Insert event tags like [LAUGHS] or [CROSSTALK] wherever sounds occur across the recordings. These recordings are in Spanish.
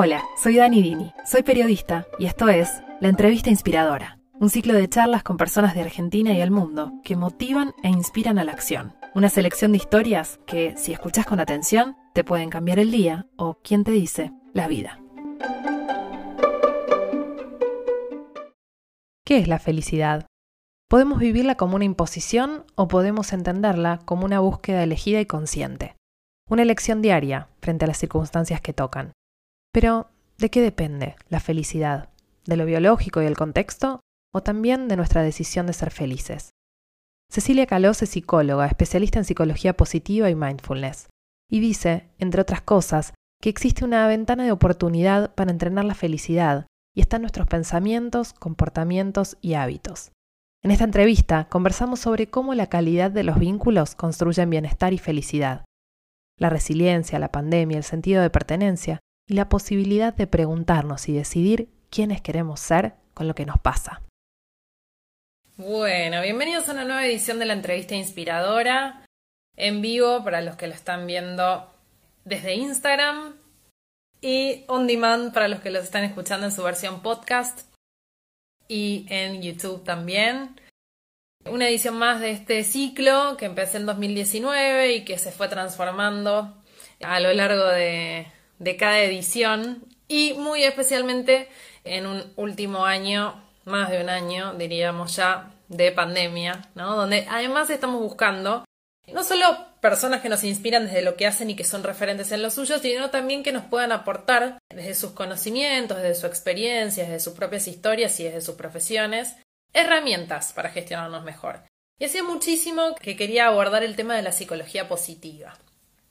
Hola, soy Dani Dini, soy periodista y esto es La Entrevista Inspiradora, un ciclo de charlas con personas de Argentina y el mundo que motivan e inspiran a la acción. Una selección de historias que, si escuchas con atención, te pueden cambiar el día o, quien te dice, la vida. ¿Qué es la felicidad? Podemos vivirla como una imposición o podemos entenderla como una búsqueda elegida y consciente. Una elección diaria frente a las circunstancias que tocan. Pero, ¿de qué depende la felicidad? ¿De lo biológico y el contexto? ¿O también de nuestra decisión de ser felices? Cecilia Calós es psicóloga, especialista en psicología positiva y mindfulness, y dice, entre otras cosas, que existe una ventana de oportunidad para entrenar la felicidad y está en nuestros pensamientos, comportamientos y hábitos. En esta entrevista conversamos sobre cómo la calidad de los vínculos construyen bienestar y felicidad. La resiliencia, la pandemia, el sentido de pertenencia y la posibilidad de preguntarnos y decidir quiénes queremos ser con lo que nos pasa. Bueno, bienvenidos a una nueva edición de la entrevista inspiradora en vivo para los que lo están viendo desde Instagram y on demand para los que los están escuchando en su versión podcast y en YouTube también. Una edición más de este ciclo que empecé en 2019 y que se fue transformando a lo largo de, de cada edición y muy especialmente en un último año, más de un año, diríamos ya, de pandemia, ¿no? Donde además estamos buscando no solo personas que nos inspiran desde lo que hacen y que son referentes en lo suyo, sino también que nos puedan aportar desde sus conocimientos, desde su experiencia, desde sus propias historias y desde sus profesiones, herramientas para gestionarnos mejor. Y hacía muchísimo que quería abordar el tema de la psicología positiva.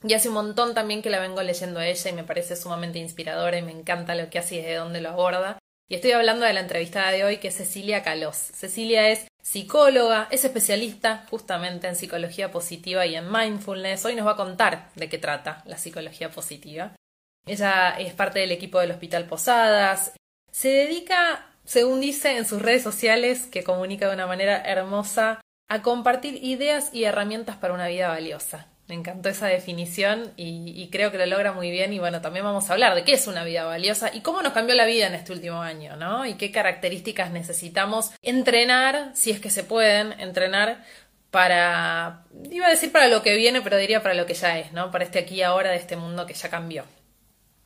Y hace un montón también que la vengo leyendo a ella y me parece sumamente inspiradora y me encanta lo que hace y desde dónde lo aborda. Y estoy hablando de la entrevistada de hoy que es Cecilia Calós. Cecilia es psicóloga, es especialista justamente en psicología positiva y en mindfulness. Hoy nos va a contar de qué trata la psicología positiva. Ella es parte del equipo del Hospital Posadas. Se dedica, según dice en sus redes sociales, que comunica de una manera hermosa, a compartir ideas y herramientas para una vida valiosa. Me encantó esa definición y, creo que lo logra muy bien. Y bueno, también vamos a hablar de qué es una vida valiosa y cómo nos cambió la vida en este último año, ¿no? Y qué características necesitamos entrenar, si es que se pueden entrenar para, iba a decir para lo que viene, pero diría para lo que ya es, ¿no? Para este aquí y ahora de este mundo que ya cambió.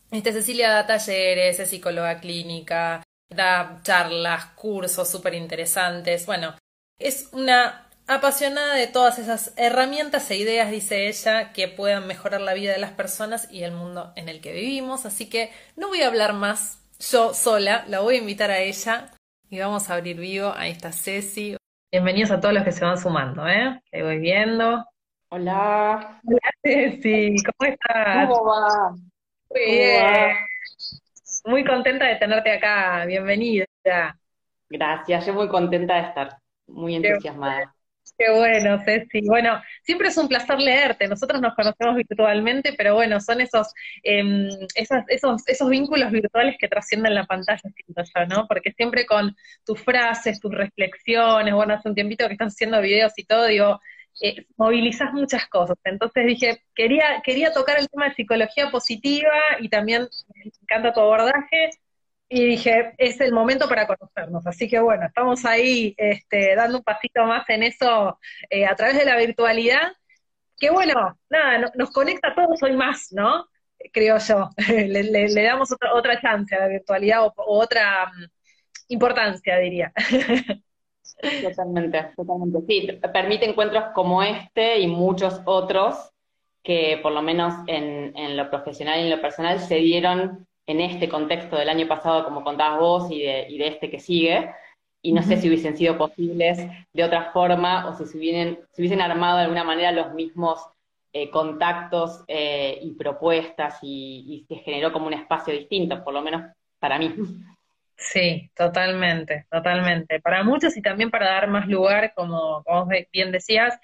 Este Cecilia da talleres, es psicóloga clínica, da charlas, cursos súper interesantes. Bueno, es una apasionada de todas esas herramientas e ideas, dice ella, que puedan mejorar la vida de las personas y el mundo en el que vivimos. Así que no voy a hablar más yo sola, la voy a invitar a ella y vamos a abrir vivo. Ahí está Ceci. Bienvenidos a todos los que se van sumando, ¿eh? Que voy viendo. Hola. Hola Ceci, ¿cómo estás? ¿Cómo va? Muy bien. Muy contenta de tenerte acá. Bienvenida. Gracias, yo muy contenta de estar, muy entusiasmada. Qué bueno, Ceci. Bueno, siempre es un placer leerte. Nosotros nos conocemos virtualmente, pero bueno, son esos, em, esos, esos vínculos virtuales que trascienden la pantalla, siento yo, ¿no? Porque siempre con tus frases, tus reflexiones, bueno, hace un tiempito que estás haciendo videos y todo, digo, eh, movilizas muchas cosas. Entonces dije, quería, quería tocar el tema de psicología positiva y también me encanta tu abordaje y dije, es el momento para conocernos. Así que bueno, estamos ahí este, dando un pasito más en eso eh, a través de la virtualidad, que bueno, nada, nos conecta a todos hoy más, ¿no? Creo yo. [LAUGHS] le, damos otra, otra chance a la virtualidad o, otra mm, importancia, diría. [LAUGHS] Totalmente, totalmente. Sí, permite encuentros como este y muchos otros que por lo menos en, en lo profesional y en lo personal se dieron en este contexto del año pasado, como contabas vos, y de, este que sigue, y no sé si hubiesen sido posibles de otra forma o si se, hubiesen, hubiesen armado de alguna manera los mismos eh, contactos eh, y propuestas y, se generó como un espacio distinto, por lo menos para mí. Sí, totalmente, totalmente. Para muchos y también para dar más lugar, como, como bien decías,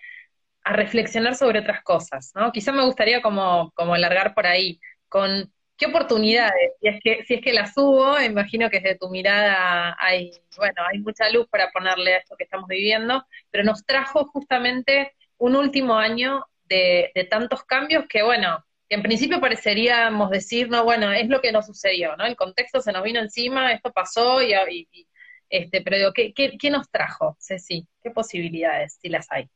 a reflexionar sobre otras cosas, ¿no? Quizá me gustaría como, como alargar por ahí, con ¿Qué oportunidades? Y es que, si es que las hubo, imagino que desde tu mirada hay, bueno, hay mucha luz para ponerle a esto que estamos viviendo, pero nos trajo justamente un último año de, tantos cambios que, bueno, en principio pareceríamos decir, no, bueno, es lo que nos sucedió, ¿no? El contexto se nos vino encima, esto pasó, y, este, pero digo, ¿qué, qué, nos trajo, Ceci? ¿Qué posibilidades, si las hay?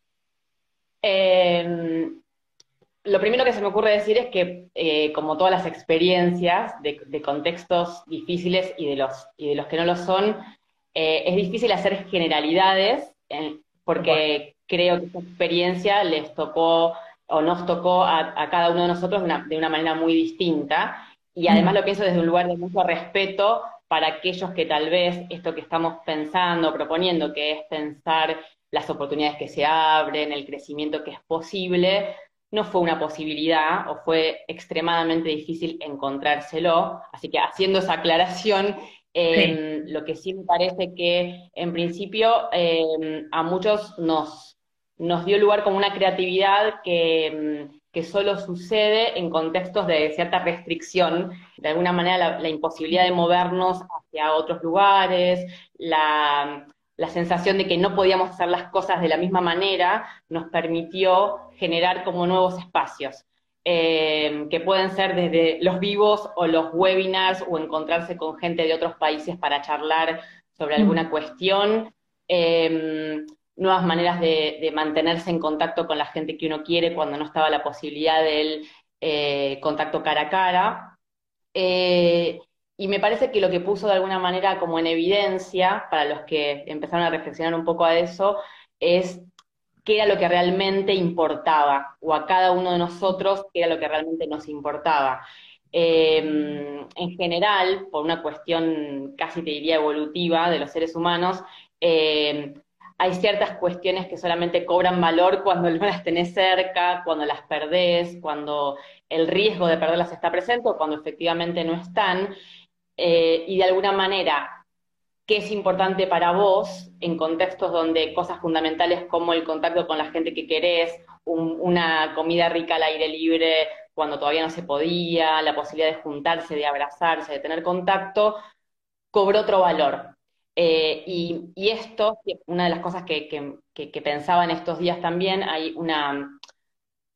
Em, lo primero que se me ocurre decir es que, eh, como todas las experiencias de, contextos difíciles y de los, y de los que no lo son, eh, es difícil hacer generalidades, porque creo que esta experiencia les tocó o nos tocó a, cada uno de nosotros de una, manera muy distinta. Y además lo pienso desde un lugar de mucho respeto para aquellos que tal vez esto que estamos pensando, proponiendo, que es pensar las oportunidades que se abren, el crecimiento que es posible, no fue una posibilidad o fue extremadamente difícil encontrárselo. Así que haciendo esa aclaración, em, lo que sí me parece que en principio em, a muchos nos, nos dio lugar como una creatividad que, mm, que, solo sucede en contextos de cierta restricción, de alguna manera la, imposibilidad de movernos hacia otros lugares, la, la, sensación de que no podíamos hacer las cosas de la misma manera, nos permitió generar como nuevos espacios. Eh, que pueden ser desde los vivos o los webinars o encontrarse con gente de otros países para charlar sobre alguna mm. cuestión. Eh, nuevas maneras de, mantenerse en contacto con la gente que uno quiere cuando no estaba la posibilidad del eh, contacto cara a cara. Y me parece que lo que puso de alguna manera como en evidencia, para los que empezaron a reflexionar un poco a eso, es qué era lo que realmente importaba, o a cada uno de nosotros qué era lo que realmente nos importaba. Em, en general, por una cuestión casi te diría evolutiva de los seres humanos, em, hay ciertas cuestiones que solamente cobran valor cuando no las tenés cerca, cuando las perdés, cuando el riesgo de perderlas está presente o cuando efectivamente no están. Eh, y de alguna manera, ¿qué es importante para vos en contextos donde cosas fundamentales como el contacto con la gente que querés, una comida rica al aire libre cuando todavía no se podía, la posibilidad de juntarse, de abrazarse, de tener contacto, cobró otro valor. Eh, y, esto, una de las cosas que, pensaba en estos días también, hay una,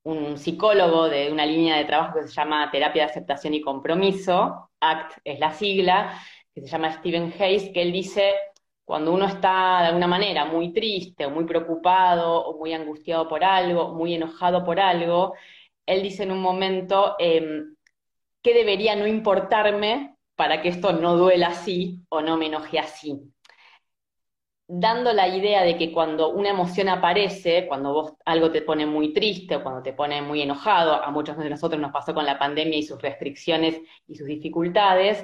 un psicólogo de una línea de trabajo que se llama Terapia de Aceptación y Compromiso, ACT es la sigla, que se llama Stephen Hayes, que él dice, cuando uno está de alguna manera muy triste o muy preocupado o muy angustiado por algo, muy enojado por algo, él dice en un momento, em, ¿qué debería no importarme para que esto no duela así o no me enoje así. Dando la idea de que cuando una emoción aparece, cuando vos algo te pone muy triste o cuando te pone muy enojado, a muchos de nosotros nos pasó con la pandemia y sus restricciones y sus dificultades,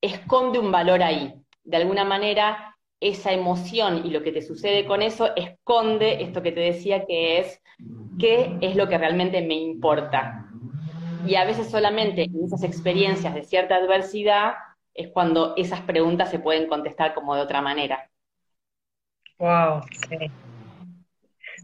esconde un valor ahí. De alguna manera, esa emoción y lo que te sucede con eso esconde esto que te decía que es qué es lo que realmente me importa, y a veces solamente en esas experiencias de cierta adversidad es cuando esas preguntas se pueden contestar como de otra manera. Wow,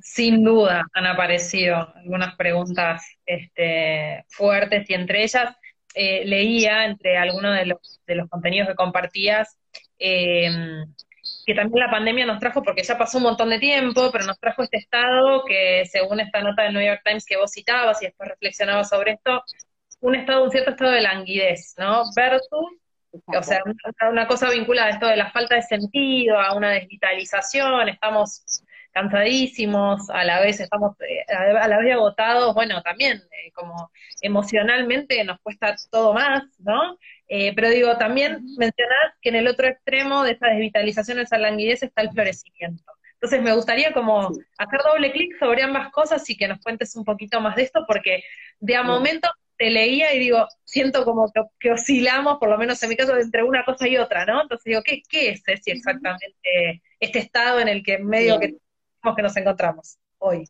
Sin duda han aparecido algunas preguntas este, fuertes y entre ellas eh, leía entre algunos de los, de los contenidos que compartías em, que también la pandemia nos trajo, porque ya pasó un montón de tiempo, pero nos trajo este estado que, según esta nota del New York Times que vos citabas y después reflexionabas sobre esto, un estado, un cierto estado de languidez, ¿no? Versus, o sea, una, cosa vinculada a esto de la falta de sentido, a una desvitalización, estamos cansadísimos, a la vez estamos eh, a la vez agotados, bueno, también eh, como emocionalmente nos cuesta todo más, ¿no? Eh, pero digo, también mencionar que en el otro extremo de esa desvitalización, esa languidez, está el florecimiento. Entonces me gustaría como hacer doble clic sobre ambas cosas y que nos cuentes un poquito más de esto, porque de a momento te leía y digo, siento como que, oscilamos, por lo menos en mi caso, entre una cosa y otra, ¿no? Entonces digo, ¿qué, qué es exactamente este estado en el que medio que, que nos encontramos hoy?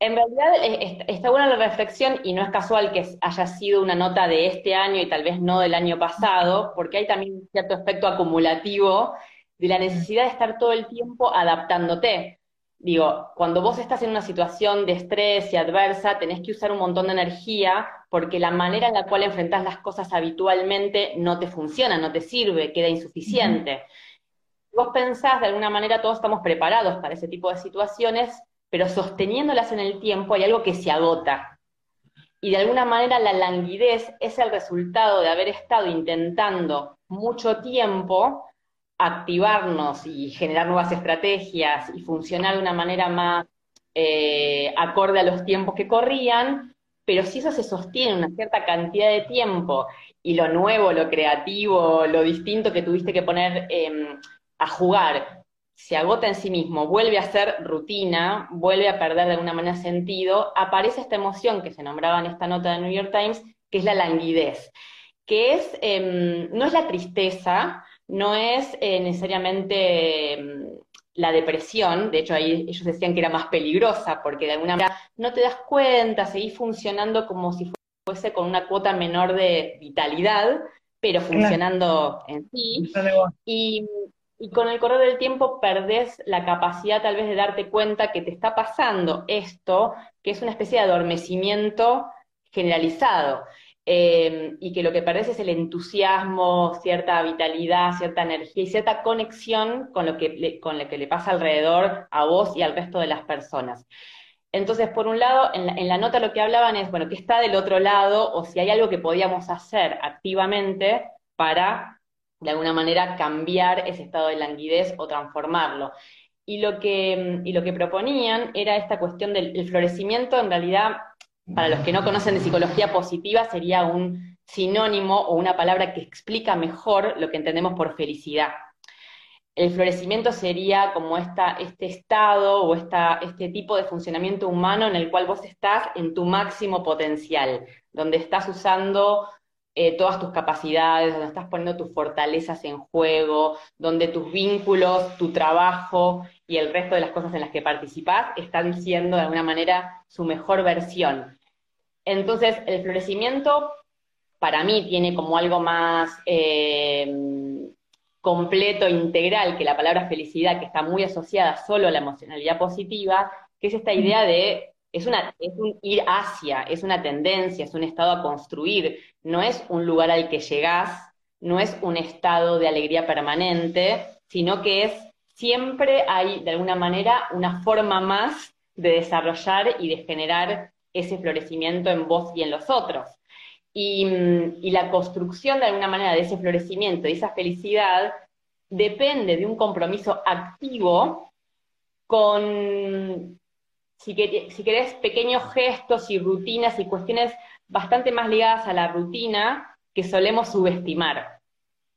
En realidad está buena la reflexión y no es casual que haya sido una nota de este año y tal vez no del año pasado, porque hay también un cierto aspecto acumulativo de la necesidad de estar todo el tiempo adaptándote. Digo, cuando vos estás en una situación de estrés y adversa, tenés que usar un montón de energía porque la manera en la cual enfrentás las cosas habitualmente no te funciona, no te sirve, queda insuficiente. Vos pensás, de alguna manera todos estamos preparados para ese tipo de situaciones, pero sosteniéndolas en el tiempo hay algo que se agota. y de alguna manera la languidez es el resultado de haber estado intentando mucho tiempo activarnos y generar nuevas estrategias y funcionar de una manera más eh, acorde a los tiempos que corrían, pero si eso se sostiene una cierta cantidad de tiempo y lo nuevo, lo creativo, lo distinto que tuviste que poner em, a jugar se agota en sí mismo, vuelve a ser rutina, vuelve a perder de alguna manera sentido, aparece esta emoción que se nombraba en esta nota de New York Times, que es la languidez, que es, em, no es la tristeza, no es eh, necesariamente em, la depresión, de hecho ahí ellos decían que era más peligrosa, porque de alguna manera no te das cuenta, seguís funcionando como si fuese con una cuota menor de vitalidad, pero funcionando en sí. Y y con el correr del tiempo perdés la capacidad tal vez de darte cuenta que te está pasando esto, que es una especie de adormecimiento generalizado. Eh, y que lo que perdés es el entusiasmo, cierta vitalidad, cierta energía y cierta conexión con lo que le, con lo que le pasa alrededor a vos y al resto de las personas. Entonces, por un lado, en la, nota lo que hablaban es, bueno, que está del otro lado o si hay algo que podíamos hacer activamente para de alguna manera cambiar ese estado de languidez o transformarlo. Y lo que, y lo que proponían era esta cuestión del florecimiento, en realidad, para los que no conocen de psicología positiva, sería un sinónimo o una palabra que explica mejor lo que entendemos por felicidad. El florecimiento sería como esta, este estado o esta, este tipo de funcionamiento humano en el cual vos estás en tu máximo potencial, donde estás usando eh, todas tus capacidades, donde estás poniendo tus fortalezas en juego, donde tus vínculos, tu trabajo y el resto de las cosas en las que participás están siendo de alguna manera su mejor versión. Entonces, el florecimiento para mí tiene como algo más eh, completo, integral, que la palabra felicidad, que está muy asociada solo a la emocionalidad positiva, que es esta idea de es, una, es un ir hacia, es una tendencia, es un estado a construir, no es un lugar al que llegás, no es un estado de alegría permanente, sino que es siempre hay de alguna manera una forma más de desarrollar y de generar ese florecimiento en vos y en los otros. Y, y, la construcción de alguna manera de ese florecimiento, de esa felicidad, depende de un compromiso activo con si, querés, pequeños gestos y rutinas y cuestiones bastante más ligadas a la rutina que solemos subestimar.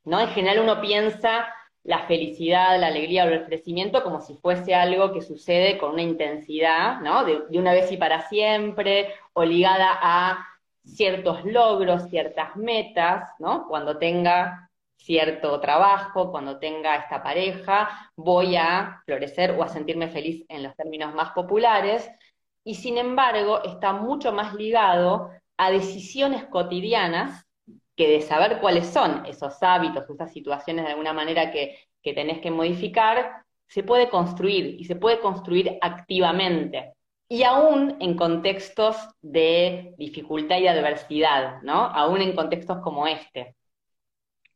¿no? En general uno piensa la felicidad, la alegría o el crecimiento como si fuese algo que sucede con una intensidad, ¿no? De, de, una vez y para siempre, o ligada a ciertos logros, ciertas metas, ¿no? Cuando tenga cierto trabajo, cuando tenga esta pareja, voy a florecer o a sentirme feliz en los términos más populares, y sin embargo está mucho más ligado a decisiones cotidianas que de saber cuáles son esos hábitos, esas situaciones de alguna manera que, que tenés que modificar, se puede construir y se puede construir activamente. Y aún en contextos de dificultad y adversidad, ¿no? Aún en contextos como este.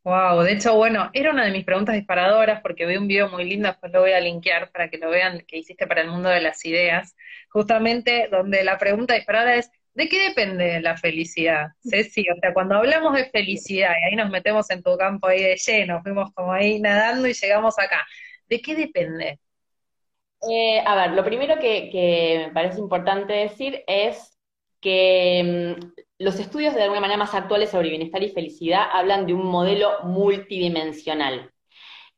Wow, de hecho, bueno, era una de mis preguntas disparadoras porque vi un video muy lindo, después lo voy a linkear para que lo vean, que hiciste para el mundo de las ideas, justamente donde la pregunta disparada es, ¿de qué depende la felicidad? Ceci, o sea, cuando hablamos de felicidad, y ahí nos metemos en tu campo ahí de lleno, fuimos como ahí nadando y llegamos acá, ¿de qué depende? Eh, a ver, lo primero que, me parece importante decir es que mm, los estudios de alguna manera más actuales sobre bienestar y felicidad hablan de un modelo multidimensional.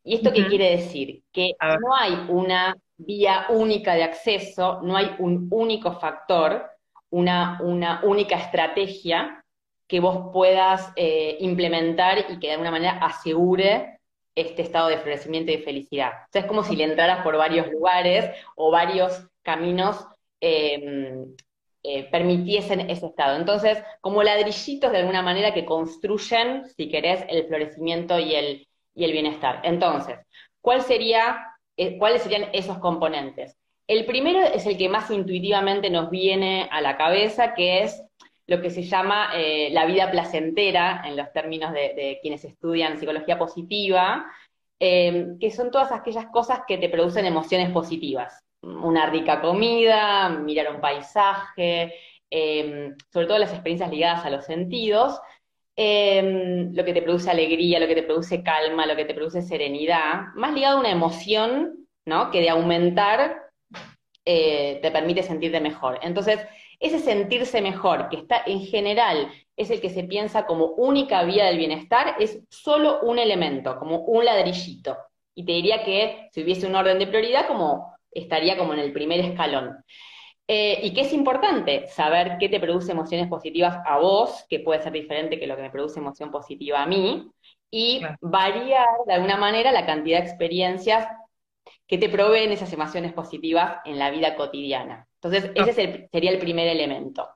¿Y esto qué quiere decir? Que no hay una vía única de acceso, no hay un único factor, una, una única estrategia que vos puedas eh, implementar y que de alguna manera asegure este estado de florecimiento y de felicidad. O sea, es como si le entraras por varios lugares o varios caminos eh, eh, permitiesen ese estado. Entonces, como ladrillitos de alguna manera que construyen, si querés, el florecimiento y el, y el bienestar. Entonces, ¿cuál sería, eh, ¿cuáles serían esos componentes? El primero es el que más intuitivamente nos viene a la cabeza, que es lo que se llama eh, la vida placentera, en los términos de quienes estudian psicología positiva, que son todas aquellas cosas que te producen emociones positivas una rica comida, mirar un paisaje, em, sobre todo las experiencias ligadas a los sentidos, em, lo que te produce alegría, lo que te produce calma, lo que te produce serenidad, más ligado a una emoción, ¿no? Que de aumentar eh, te permite sentirte mejor. Entonces, ese sentirse mejor, que está en general, es el que se piensa como única vía del bienestar, es solo un elemento, como un ladrillito. Y te diría que si hubiese un orden de prioridad, como estaría como en el primer escalón. Eh, y que es importante saber qué te produce emociones positivas a vos, que puede ser diferente que lo que me produce emoción positiva a mí, y variar de alguna manera la cantidad de experiencias que te proveen esas emociones positivas en la vida cotidiana. Entonces, ese sería el primer elemento.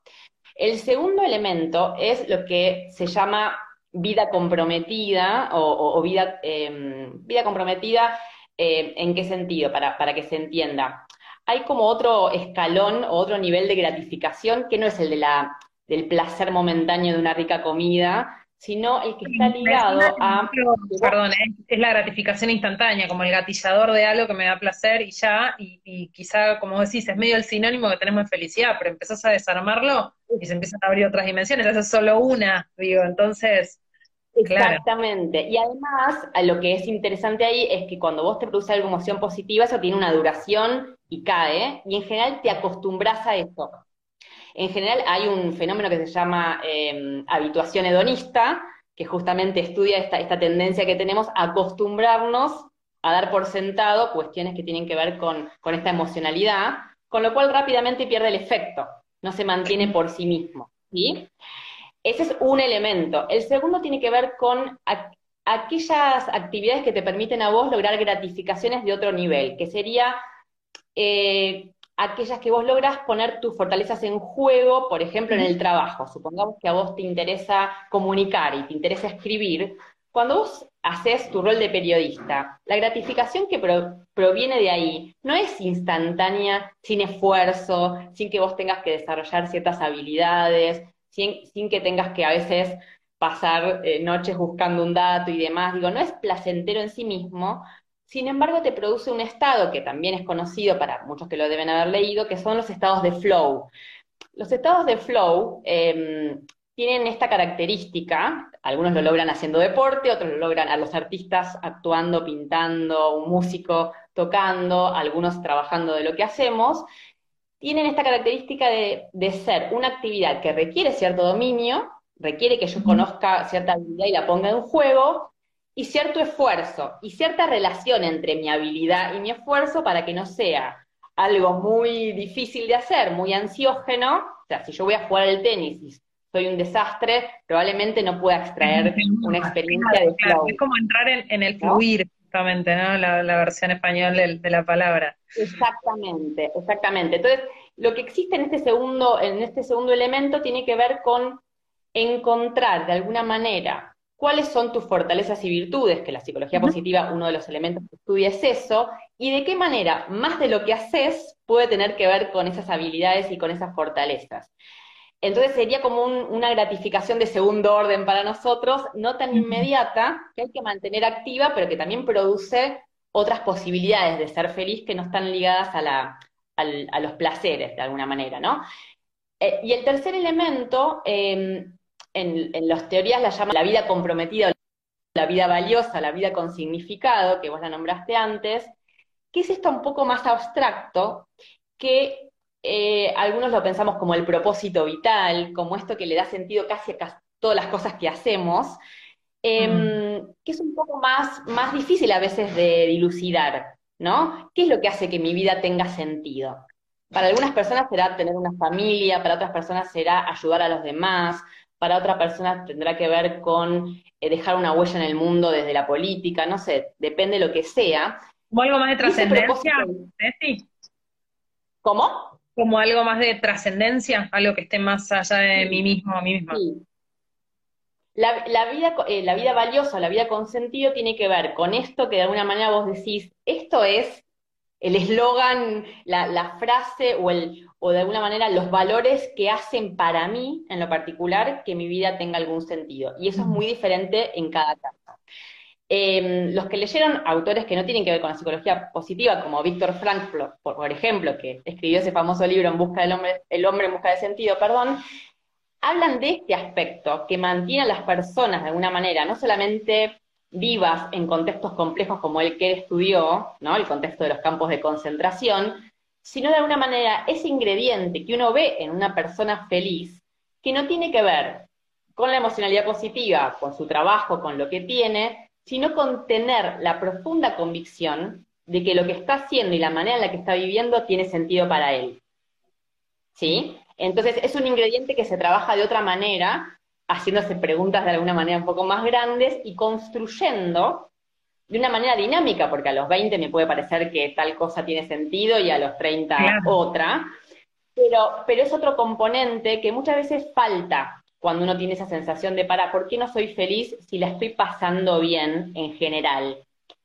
El segundo elemento es lo que se llama vida comprometida o, vida, em, vida comprometida, eh, ¿en qué sentido? Para, para que se entienda. Hay como otro escalón o otro nivel de gratificación que no es el de la, del placer momentáneo de una rica comida, sino el que está ligado a... Perdón, es, la gratificación instantánea, como el gatillador de algo que me da placer y ya, y, quizá, como decís, es medio el sinónimo que tenemos de felicidad, pero empezás a desarmarlo y se empiezan a abrir otras dimensiones, esa es solo una, digo, entonces... Exactamente. Y además, lo que es interesante ahí es que cuando vos te produces alguna emoción positiva, eso tiene una duración y cae, y en general te acostumbras a eso. En general hay un fenómeno que se llama em, habituación hedonista, que justamente estudia esta, esta tendencia que tenemos a acostumbrarnos a dar por sentado cuestiones que tienen que ver con, esta emocionalidad, con lo cual rápidamente pierde el efecto, no se mantiene por sí mismo. ¿sí? Ese es un elemento. El segundo tiene que ver con aquellas actividades que te permiten a vos lograr gratificaciones de otro nivel, que sería eh, aquellas que vos logras poner tus fortalezas en juego, por ejemplo, en el trabajo. Supongamos que a vos te interesa comunicar y te interesa escribir. Cuando vos haces tu rol de periodista, la gratificación que proviene de ahí no es instantánea, sin esfuerzo, sin que vos tengas que desarrollar ciertas habilidades, sin, que tengas que a veces pasar eh, noches buscando un dato y demás. Digo, no es placentero en sí mismo, sin embargo, te produce un estado que también es conocido para muchos que lo deben haber leído, que son los estados de flow. Los estados de flow em, tienen esta característica, algunos lo logran haciendo deporte, otros lo logran a los artistas actuando, pintando, un músico tocando, algunos trabajando de lo que hacemos, tienen esta característica de, de ser una actividad que requiere cierto dominio, requiere que yo conozca cierta habilidad y la ponga en juego, y cierto esfuerzo y cierta relación entre mi habilidad y mi esfuerzo para que no sea algo muy difícil de hacer, muy ansiógeno. O sea, si yo voy a jugar el tenis y soy un desastre, probablemente no pueda extraer una experiencia de flow. Es como entrar en, el fluir, justamente, ¿no? La, versión española de, de, la palabra. Exactamente, exactamente. Entonces, lo que existe en este segundo, en este segundo elemento tiene que ver con encontrar de alguna manera cuáles son tus fortalezas y virtudes, que la psicología positiva, uno de los elementos que estudia es eso, y de qué manera más de lo que haces puede tener que ver con esas habilidades y con esas fortalezas. Entonces sería como una gratificación de segundo orden para nosotros, no tan inmediata, que hay que mantener activa, pero que también produce otras posibilidades de ser feliz que no están ligadas a, los placeres, de alguna manera, ¿no? Eh, y el tercer elemento em, en, las teorías la llaman la vida comprometida, la vida valiosa, la vida con significado, que vos la nombraste antes, que es esto un poco más abstracto, que eh, algunos lo pensamos como el propósito vital, como esto que le da sentido casi a todas las cosas que hacemos, em, mm. que es un poco más, más difícil a veces de dilucidar, ¿no? ¿Qué es lo que hace que mi vida tenga sentido? Para algunas personas será tener una familia, para otras personas será ayudar a los demás, para otra persona tendrá que ver con eh, dejar una huella en el mundo desde la política, no sé, depende de lo que sea. ¿Como algo más de trascendencia? ¿Cómo? Como algo más de trascendencia, algo que esté más allá de mí mismo, a mí misma. Sí. La, vida, eh, la vida valiosa, la vida con sentido tiene que ver con esto que de alguna manera vos decís, esto es el eslogan, la, frase o, el, o de alguna manera los valores que hacen para mí, en lo particular, que mi vida tenga algún sentido. Y eso es muy diferente en cada caso. Em, los que leyeron autores que no tienen que ver con la psicología positiva, como Víctor Frank, por, ejemplo, que escribió ese famoso libro En busca del hombre, El hombre en busca de sentido, perdón, hablan de este aspecto que mantiene a las personas de alguna manera, no solamente vivas en contextos complejos como el que él estudió, ¿no? El contexto de los campos de concentración, sino de alguna manera ese ingrediente que uno ve en una persona feliz, que no tiene que ver con la emocionalidad positiva, con su trabajo, con lo que tiene, sino con tener la profunda convicción de que lo que está haciendo y la manera en la que está viviendo tiene sentido para él. ¿Sí? Entonces es un ingrediente que se trabaja de otra manera, haciéndose preguntas de alguna manera un poco más grandes y construyendo de una manera dinámica, porque a los 20 me puede parecer que tal cosa tiene sentido y a los 30 otra, pero, pero es otro componente que muchas veces falta cuando uno tiene esa sensación de, para, ¿por qué no soy feliz si la estoy pasando bien en general?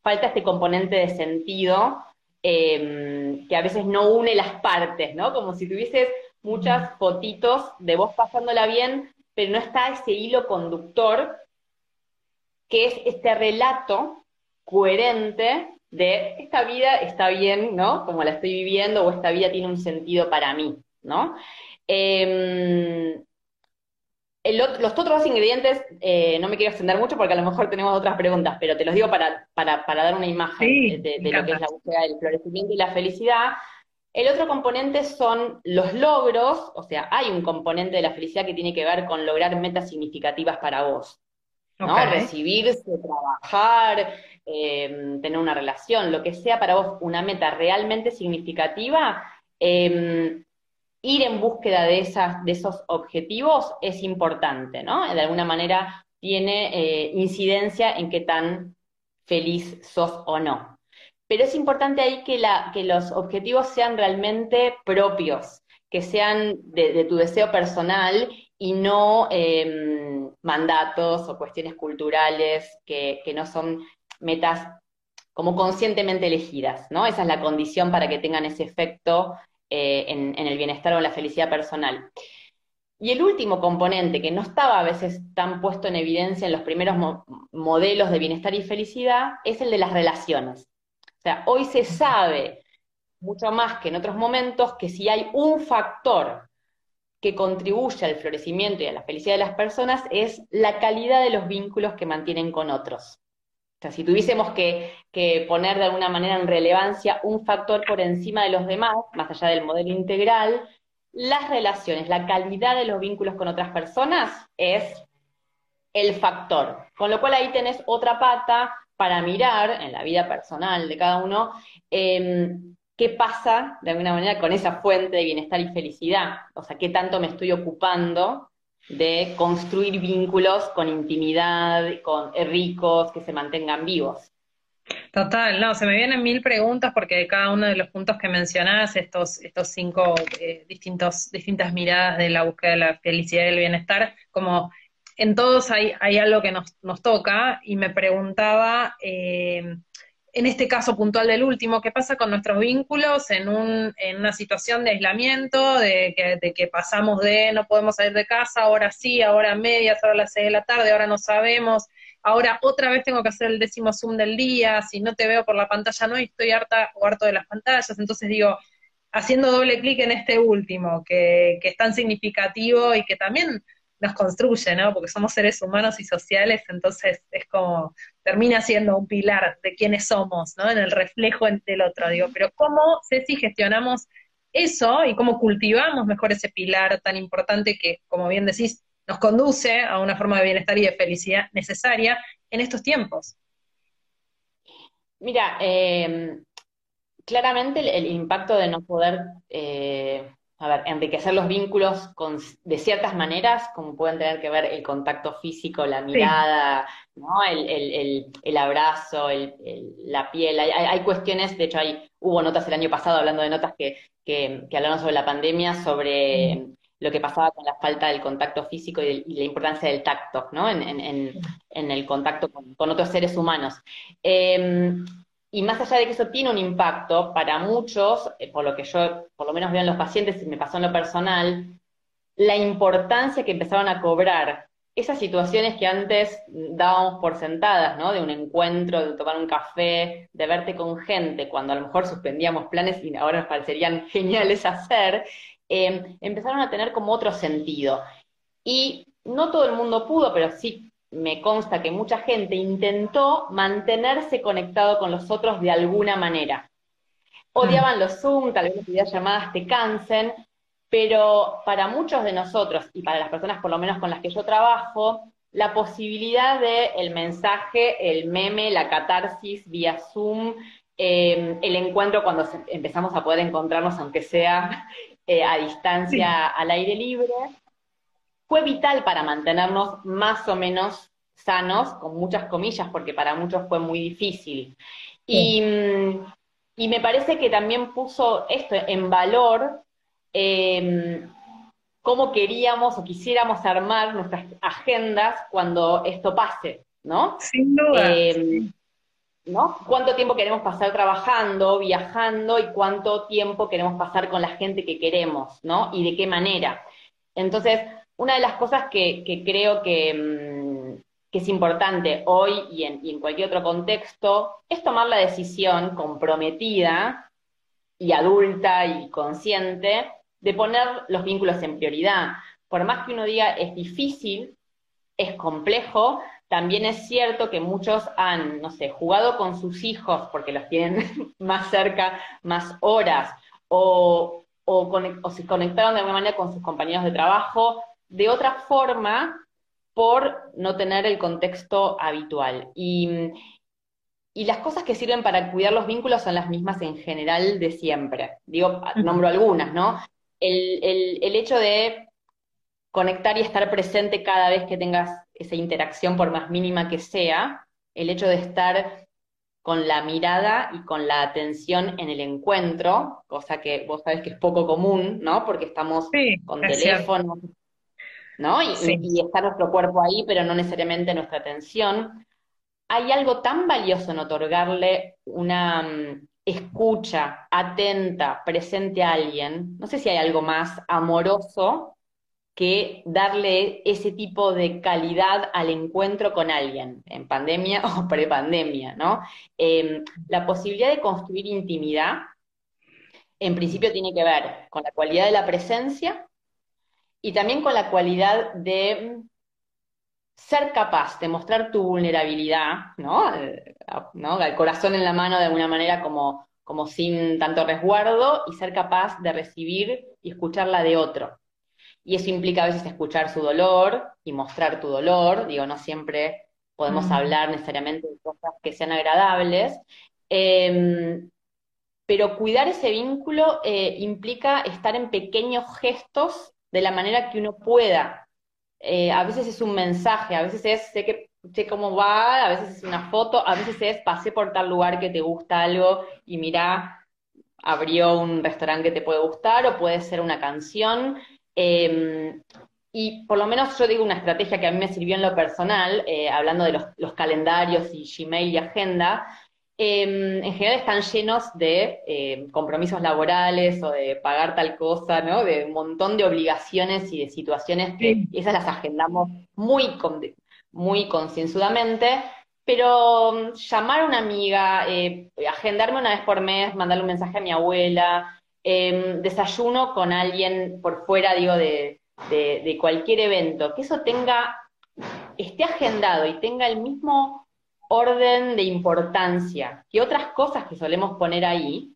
Falta este componente de sentido em, que a veces no une las partes, ¿no? Como si tuvieses muchas fotitos de vos pasándola bien, pero no está ese hilo conductor que es este relato coherente de esta vida está bien, ¿no? Como la estoy viviendo, o esta vida tiene un sentido para mí, ¿no? Em, los otros dos ingredientes, eh, no me quiero extender mucho porque a lo mejor tenemos otras preguntas, pero te los digo para, para, dar una imagen de, lo que es la búsqueda del florecimiento y la felicidad. El otro componente son los logros, o sea, hay un componente de la felicidad que tiene que ver con lograr metas significativas para vos. ¿no? Recibirse, trabajar, em, tener una relación, lo que sea para vos una meta realmente significativa, eh, ir en búsqueda de, esas, de esos objetivos es importante, ¿no? De alguna manera tiene eh, incidencia en qué tan feliz sos o no. Pero es importante ahí que, los objetivos sean realmente propios, que sean de, tu deseo personal y no em, mandatos o cuestiones culturales que, que no son metas como conscientemente elegidas, ¿no? Esa es la condición para que tengan ese efecto eh, en, el bienestar o la felicidad personal. Y el último componente que no estaba a veces tan puesto en evidencia en los primeros modelos de bienestar y felicidad es el de las relaciones. O sea, hoy se sabe mucho más que en otros momentos que si hay un factor que contribuye al florecimiento y a la felicidad de las personas es la calidad de los vínculos que mantienen con otros. O sea, si tuviésemos que, poner de alguna manera en relevancia un factor por encima de los demás, más allá del modelo integral, las relaciones, la calidad de los vínculos con otras personas es el factor. Con lo cual ahí tenés otra pata para mirar en la vida personal de cada uno em, qué pasa de alguna manera con esa fuente de bienestar y felicidad. O sea, qué tanto me estoy ocupando de construir vínculos con intimidad, con eh, ricos, que se mantengan vivos. Total, no, se me vienen mil preguntas porque de cada uno de los puntos que mencionás, estos, estos cinco eh, distintos, distintas miradas de la búsqueda de la felicidad y el bienestar, como en todos hay, hay algo que nos, nos toca y me preguntaba, eh, en este caso puntual del último, ¿qué pasa con nuestros vínculos en, un, en una situación de aislamiento, de que, de que, pasamos de no podemos salir de casa, ahora sí, ahora medias, ahora las seis de la tarde, ahora no sabemos, ahora otra vez tengo que hacer el décimo Zoom del día, si no te veo por la pantalla no, estoy harta o harto de las pantallas, entonces digo, haciendo doble clic en este último, que, que es tan significativo y que también nos construye, ¿no? Porque somos seres humanos y sociales, entonces es como, termina siendo un pilar de quiénes somos, ¿no? En el reflejo del otro, digo, pero ¿cómo, si gestionamos eso y cómo cultivamos mejor ese pilar tan importante que, como bien decís, nos conduce a una forma de bienestar y de felicidad necesaria en estos tiempos? Mira, eh, claramente el, impacto de no poder eh, a ver, enriquecer los vínculos con, de ciertas maneras, como pueden tener que ver el contacto físico, la mirada, ¿no? el, abrazo, la piel. Hay, cuestiones, de hecho, hay, hubo notas el año pasado hablando de notas que, que, hablaron sobre la pandemia, sobre mm. lo que pasaba con la falta del contacto físico y, la importancia del tacto, ¿no? En, el contacto con, otros seres humanos. Em, y más allá de que eso tiene un impacto, para muchos, eh, por lo que yo por lo menos veo en los pacientes y me pasó en lo personal, la importancia que empezaron a cobrar esas situaciones que antes dábamos por sentadas, ¿no? De un encuentro, de tomar un café, de verte con gente, cuando a lo mejor suspendíamos planes y ahora nos parecerían [LAUGHS] geniales hacer, eh, empezaron a tener como otro sentido. Y no todo el mundo pudo, pero sí me consta que mucha gente intentó mantenerse conectado con los otros de alguna manera. Odiaban los Zoom, tal vez las videollamadas te cansen, pero para muchos de nosotros y para las personas por lo menos con las que yo trabajo, la posibilidad de el mensaje, el meme, la catarsis vía Zoom, eh, el encuentro cuando empezamos a poder encontrarnos, aunque sea [LAUGHS] eh, a distancia al aire libre, fue vital para mantenernos más o menos sanos, con muchas comillas, porque para muchos fue muy difícil. Y, me parece que también puso esto en valor, em, cómo queríamos o quisiéramos armar nuestras agendas cuando esto pase, ¿no? Sin duda. Em, ¿no? Cuánto tiempo queremos pasar trabajando, viajando y cuánto tiempo queremos pasar con la gente que queremos, ¿no? Y de qué manera. Entonces, una de las cosas que, creo mm, que, es importante hoy y en, cualquier otro contexto es tomar la decisión comprometida y adulta y consciente de poner los vínculos en prioridad. Por más que uno diga es difícil, es complejo, también es cierto que muchos han, no sé, jugado con sus hijos porque los tienen [LAUGHS] más cerca, más horas, o, o se conectaron de alguna manera con sus compañeros de trabajo de otra forma por no tener el contexto habitual. Y, las cosas que sirven para cuidar los vínculos son las mismas en general de siempre. Digo, nombro algunas, ¿no? El, el, hecho de conectar y estar presente cada vez que tengas esa interacción, por más mínima que sea, el hecho de estar con la mirada y con la atención en el encuentro, cosa que vos sabés que es poco común, ¿no? Porque estamos con teléfono, ¿no? Y, está nuestro cuerpo ahí, pero no necesariamente nuestra atención. Hay algo tan valioso en otorgarle una mm, escucha atenta, presente a alguien. No sé si hay algo más amoroso que darle ese tipo de calidad al encuentro con alguien, en pandemia [LAUGHS] o prepandemia, ¿no? Em, la posibilidad de construir intimidad, en principio tiene que ver con la cualidad de la presencia y también con la cualidad de ser capaz de mostrar tu vulnerabilidad, ¿no? Al, corazón en la mano de alguna manera como, como sin tanto resguardo y ser capaz de recibir y escuchar la de otro. Y eso implica a veces escuchar su dolor y mostrar tu dolor, digo, no siempre podemos hablar necesariamente de cosas que sean agradables, em, pero cuidar ese vínculo eh, implica estar en pequeños gestos de la manera que uno pueda. Eh, a veces es un mensaje, a veces es sé que sé cómo va, a veces es una foto, a veces es pasé por tal lugar que te gusta algo y mira, abrió un restaurante que te puede gustar o puede ser una canción. Em, y por lo menos yo digo una estrategia que a mí me sirvió en lo personal, eh, hablando de los, los, calendarios y Gmail y agenda, Em, en general están llenos de em, compromisos laborales o de pagar tal cosa, ¿no? De un montón de obligaciones y de situaciones que esas las agendamos muy, muy concienzudamente, pero em, llamar a una amiga, eh, agendarme una vez por mes, mandarle un mensaje a mi abuela, desayuno con alguien por fuera, digo, de, de cualquier evento, que eso tenga, esté agendado y tenga el mismo orden de importancia que otras cosas que solemos poner ahí,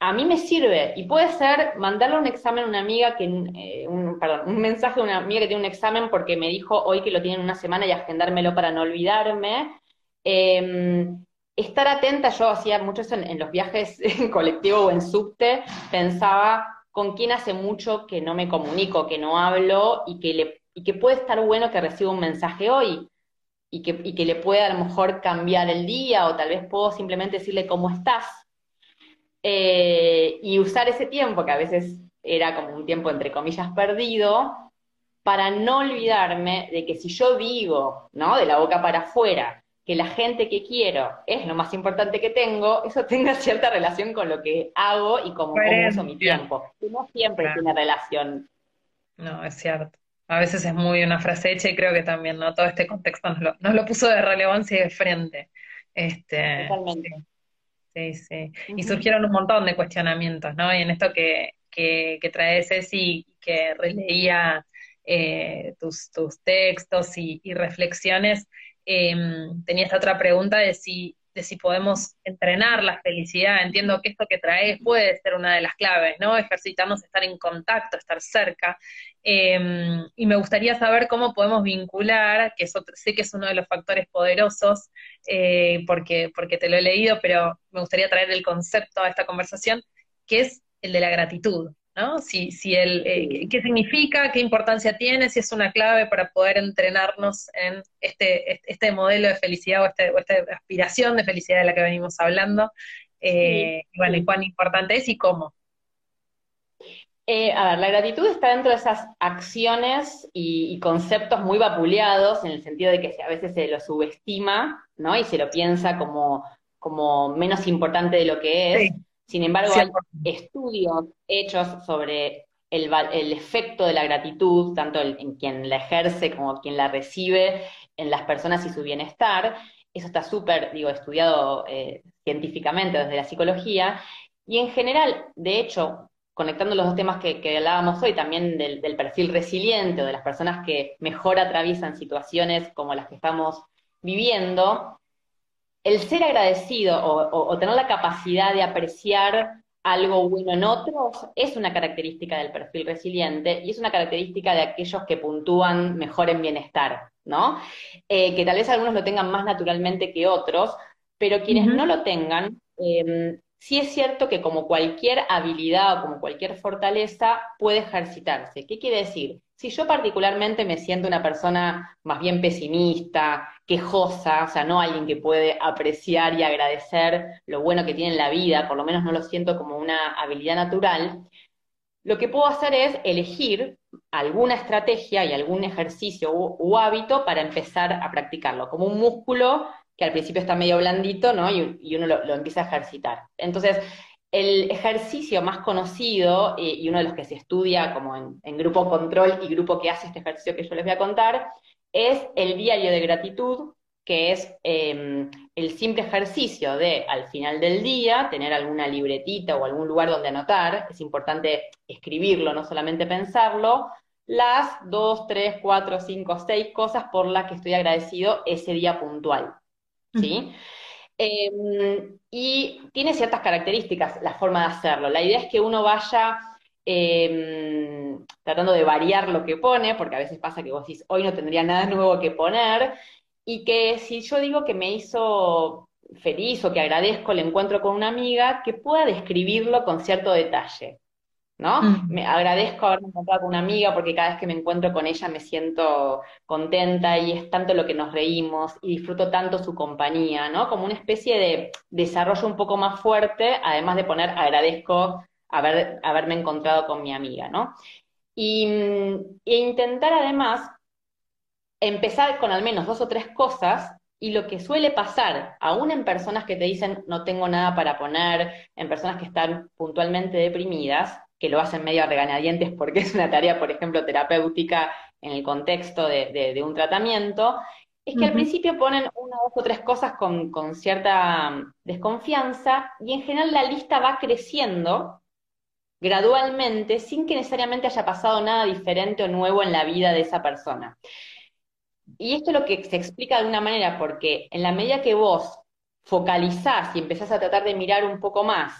a mí me sirve. Y puede ser mandarle un examen a una amiga que, eh, un, mensaje a una amiga que tiene un examen porque me dijo hoy que lo tiene en una semana y agendármelo para no olvidarme. Em, estar atenta, yo hacía mucho eso en, los viajes [LAUGHS] en colectivo o en subte, pensaba con quién hace mucho que no me comunico, que no hablo y que puede estar bueno que reciba un mensaje hoy y que, y que le pueda a lo mejor cambiar el día o tal vez puedo simplemente decirle cómo estás. Eh, y usar ese tiempo, que a veces era como un tiempo entre comillas perdido, para no olvidarme de que si yo digo, ¿no? De la boca para afuera, que la gente que quiero es lo más importante que tengo, eso [LAUGHS] tenga cierta relación con lo que hago y cómo, uso mi tiempo. Que no siempre tiene relación. No, es cierto. A veces es muy una frase hecha y creo que también, ¿no? Todo este contexto nos lo, nos lo puso de relevancia y de frente. Este, Totalmente. Sí, sí. Y surgieron un montón de cuestionamientos, ¿no? Y en esto que, que, que trae Ceci, que releía eh, tus, tus textos y, y reflexiones, eh, tenía esta otra pregunta de si de si podemos entrenar la felicidad. Entiendo que esto que traes puede ser una de las claves, ¿no? Ejercitarnos, estar en contacto, estar cerca. Eh, y me gustaría saber cómo podemos vincular, que eso sé que es uno de los factores poderosos, eh, porque, porque te lo he leído, pero me gustaría traer el concepto a esta conversación, que es el de la gratitud. ¿No? Si, si el, eh, ¿Qué significa? ¿Qué importancia tiene? Si es una clave para poder entrenarnos en este, este modelo de felicidad o, este, o esta aspiración de felicidad de la que venimos hablando. Eh, sí. Bueno, y cuán importante es y cómo. Eh, a ver, la gratitud está dentro de esas acciones y, y, conceptos muy vapuleados, en el sentido de que a veces se lo subestima, ¿no? Y se lo piensa como, como menos importante de lo que es. Sí. Sin embargo, hay estudios hechos sobre el, el, efecto de la gratitud, tanto en quien la ejerce como quien la recibe, en las personas y su bienestar. Eso está súper, digo, estudiado eh, científicamente desde la psicología. Y en general, de hecho, conectando los dos temas que, que hablábamos hoy, también del, del, perfil resiliente o de las personas que mejor atraviesan situaciones como las que estamos viviendo, el ser agradecido o, o, o, tener la capacidad de apreciar algo bueno en otros es una característica del perfil resiliente y es una característica de aquellos que puntúan mejor en bienestar, ¿no? Eh, que tal vez algunos lo tengan más naturalmente que otros, pero quienes uh -huh. no lo tengan, eh, sí es cierto que como cualquier habilidad o como cualquier fortaleza puede ejercitarse. ¿Qué quiere decir? Si yo particularmente me siento una persona más bien pesimista, quejosa, o sea, no alguien que puede apreciar y agradecer lo bueno que tiene en la vida, por lo menos no lo siento como una habilidad natural, lo que puedo hacer es elegir alguna estrategia y algún ejercicio u, hábito para empezar a practicarlo, como un músculo que al principio está medio blandito, ¿no? Y, uno lo, empieza a ejercitar. Entonces, el ejercicio más conocido eh, y uno de los que se estudia como en, grupo control y grupo que hace este ejercicio que yo les voy a contar, es el diario de gratitud, que es eh, el simple ejercicio de al final del día tener alguna libretita o algún lugar donde anotar, es importante escribirlo, no solamente pensarlo, las dos, tres, cuatro, cinco, seis cosas por las que estoy agradecido ese día puntual. ¿sí? Eh, y tiene ciertas características la forma de hacerlo. La idea es que uno vaya eh, tratando de variar lo que pone, porque a veces pasa que vos decís, hoy no tendría nada nuevo que poner, y que si yo digo que me hizo feliz o que agradezco el encuentro con una amiga, que pueda describirlo con cierto detalle. ¿No? Mm. Me agradezco haberme encontrado con una amiga porque cada vez que me encuentro con ella me siento contenta y es tanto lo que nos reímos y disfruto tanto su compañía, ¿no? Como una especie de desarrollo un poco más fuerte, además de poner agradezco haber, haberme encontrado con mi amiga, ¿no? Y, e intentar además empezar con al menos dos o tres cosas y lo que suele pasar, aún en personas que te dicen no tengo nada para poner, en personas que están puntualmente deprimidas, que lo hacen medio a regañadientes porque [LAUGHS] es una tarea, por ejemplo, terapéutica en el contexto de, de, de un tratamiento, es que uh -huh. al principio ponen una, dos o tres cosas con, con, cierta desconfianza y en general la lista va creciendo gradualmente sin que necesariamente haya pasado nada diferente o nuevo en la vida de esa persona. Y esto es lo que se explica de alguna manera porque en la medida que vos focalizás y empezás a tratar de mirar un poco más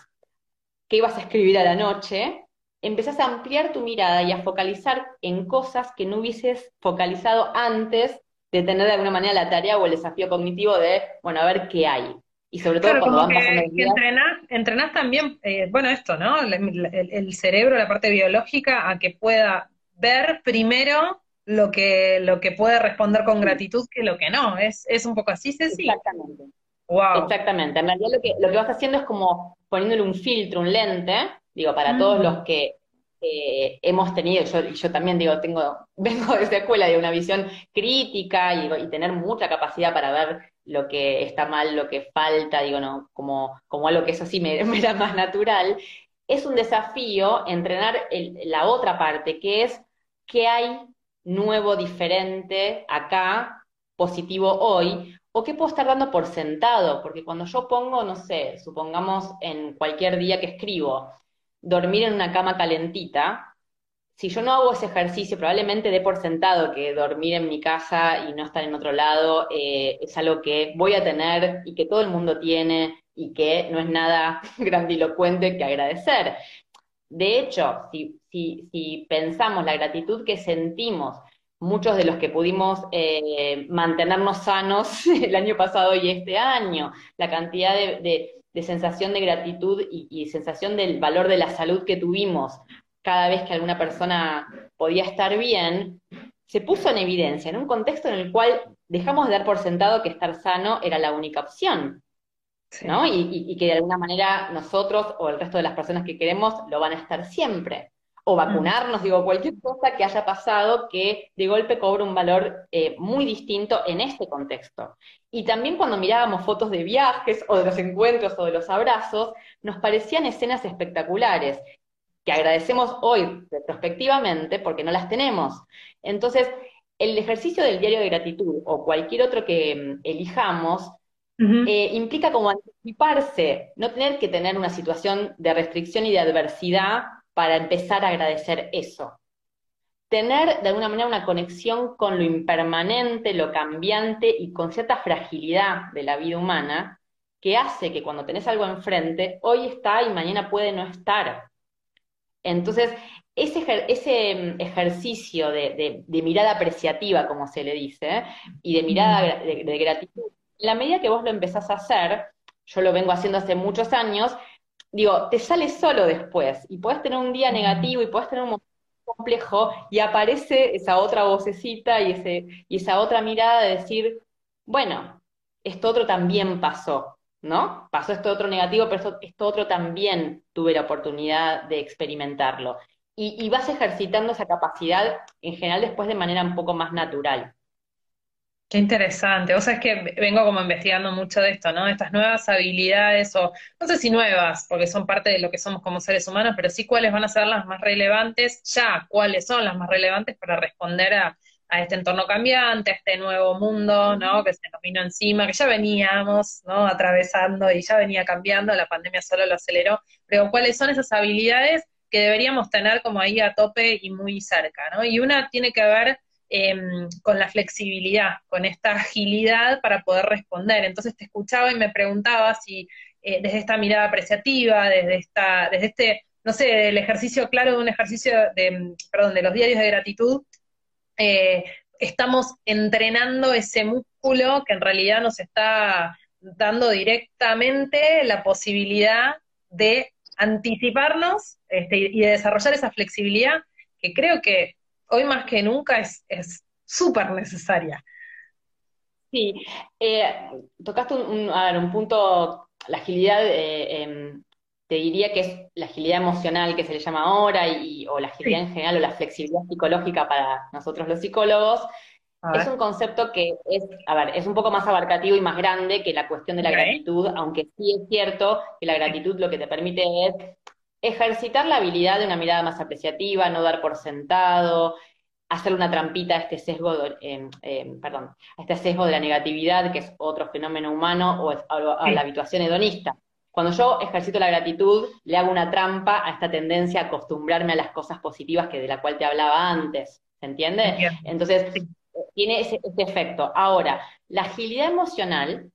qué ibas a escribir a la noche, empezás a ampliar tu mirada y a focalizar en cosas que no hubieses focalizado antes de tener de alguna manera la tarea o el desafío cognitivo de, bueno, a ver qué hay. Y sobre todo claro, cuando van que, pasando el día. Entrenás, entrenás también, eh, bueno, esto, ¿no? El, el, el, cerebro, la parte biológica, a que pueda ver primero lo que, lo que puede responder con gratitud que lo que no. Es, es un poco así, Ceci. Exactamente. Wow. Exactamente. En realidad lo que, lo que vas haciendo es como poniéndole un filtro, un lente, digo, para mm. todos los que eh, hemos tenido, yo, yo también digo, tengo, [LAUGHS] vengo de esa escuela de una visión crítica y, y, tener mucha capacidad para ver lo que está mal, lo que falta, digo, no, como, como algo que eso sí me, [LAUGHS] me era más natural, es un desafío entrenar el, la otra parte, que es qué hay nuevo, diferente acá, positivo hoy, o qué puedo estar dando por sentado, porque cuando yo pongo, no sé, supongamos en cualquier día que escribo, dormir en una cama calentita, si yo no hago ese ejercicio, probablemente dé por sentado que dormir en mi casa y no estar en otro lado eh, es algo que voy a tener y que todo el mundo tiene y que no es nada [LAUGHS] grandilocuente que agradecer. De hecho, si, si, pensamos la gratitud que sentimos muchos de los que pudimos eh, mantenernos sanos [LAUGHS] el año pasado y este año, la cantidad de, sensación de gratitud y, sensación del valor de la salud que tuvimos cada vez que alguna persona podía estar bien, se puso en evidencia en un contexto en el cual dejamos de dar por sentado que estar sano era la única opción. ¿no? y, que de alguna manera nosotros o el resto de las personas que queremos lo van a estar siempre o vacunarnos, digo, cualquier cosa que haya pasado que de golpe cobra un valor eh, muy distinto en este contexto. Y también cuando mirábamos fotos de viajes o de los encuentros o de los abrazos, nos parecían escenas espectaculares, que agradecemos hoy retrospectivamente porque no las tenemos. Entonces, el ejercicio del diario de gratitud o cualquier otro que mm, elijamos, eh, implica como anticiparse, no tener que tener una situación de restricción y de adversidad para empezar a agradecer eso. Tener de alguna manera una conexión con lo impermanente, lo cambiante y con cierta fragilidad de la vida humana que hace que cuando tenés algo enfrente, hoy está y mañana puede no estar. Entonces, ese, ese mm, ejercicio de, mirada apreciativa, como se le dice, y de mirada de, de gratitud, en la medida que vos lo empezás a hacer, yo lo vengo haciendo hace muchos años, digo, te sale solo después y puedes tener un día negativo y puedes tener un momento complejo y aparece esa otra vocecita y, ese, y esa otra mirada de decir, bueno, esto otro también pasó, ¿no? Pasó esto otro negativo, pero esto, otro también tuve la oportunidad de experimentarlo. Y, y vas ejercitando esa capacidad en general después de manera un poco más natural. Qué interesante. O sea, es que vengo como investigando mucho de esto, ¿no? Estas nuevas habilidades, o no sé si nuevas, porque son parte de lo que somos como seres humanos, pero sí cuáles van a ser las más relevantes, ya cuáles son las más relevantes para responder a, este entorno cambiante, a este nuevo mundo, ¿no? Que se nos vino encima, que ya veníamos, ¿no? Atravesando y ya venía cambiando, la pandemia solo lo aceleró, pero cuáles son esas habilidades que deberíamos tener como ahí a tope y muy cerca, ¿no? Y una tiene que ver Em, con la flexibilidad, con esta agilidad para poder responder. Entonces te escuchaba y me preguntaba si eh, desde esta mirada apreciativa, desde esta, desde este, no sé, el ejercicio claro de un ejercicio de, perdón, de los diarios de gratitud, eh, estamos entrenando ese músculo que en realidad nos está dando directamente la posibilidad de anticiparnos este, y de desarrollar esa flexibilidad que creo que hoy más que nunca es súper necesaria. Sí, eh, tocaste un, un, punto, la agilidad, eh, em, te diría que es la agilidad emocional que se le llama ahora, y, o la agilidad en general, o la flexibilidad psicológica para nosotros los psicólogos. Es un concepto que es, a ver, es un poco más abarcativo y más grande que la cuestión de la gratitud, aunque sí es cierto que la gratitud lo que te permite es ejercitar la habilidad de una mirada más apreciativa, no dar por sentado, hacer una trampita a este sesgo, de, perdón, a este sesgo de la negatividad, que es otro fenómeno humano, o a, la habituación hedonista. Cuando yo ejercito la gratitud, le hago una trampa a esta tendencia a acostumbrarme a las cosas positivas que de la cual te hablaba antes. ¿Se entiende? Entonces, tiene ese, efecto. Ahora, la agilidad emocional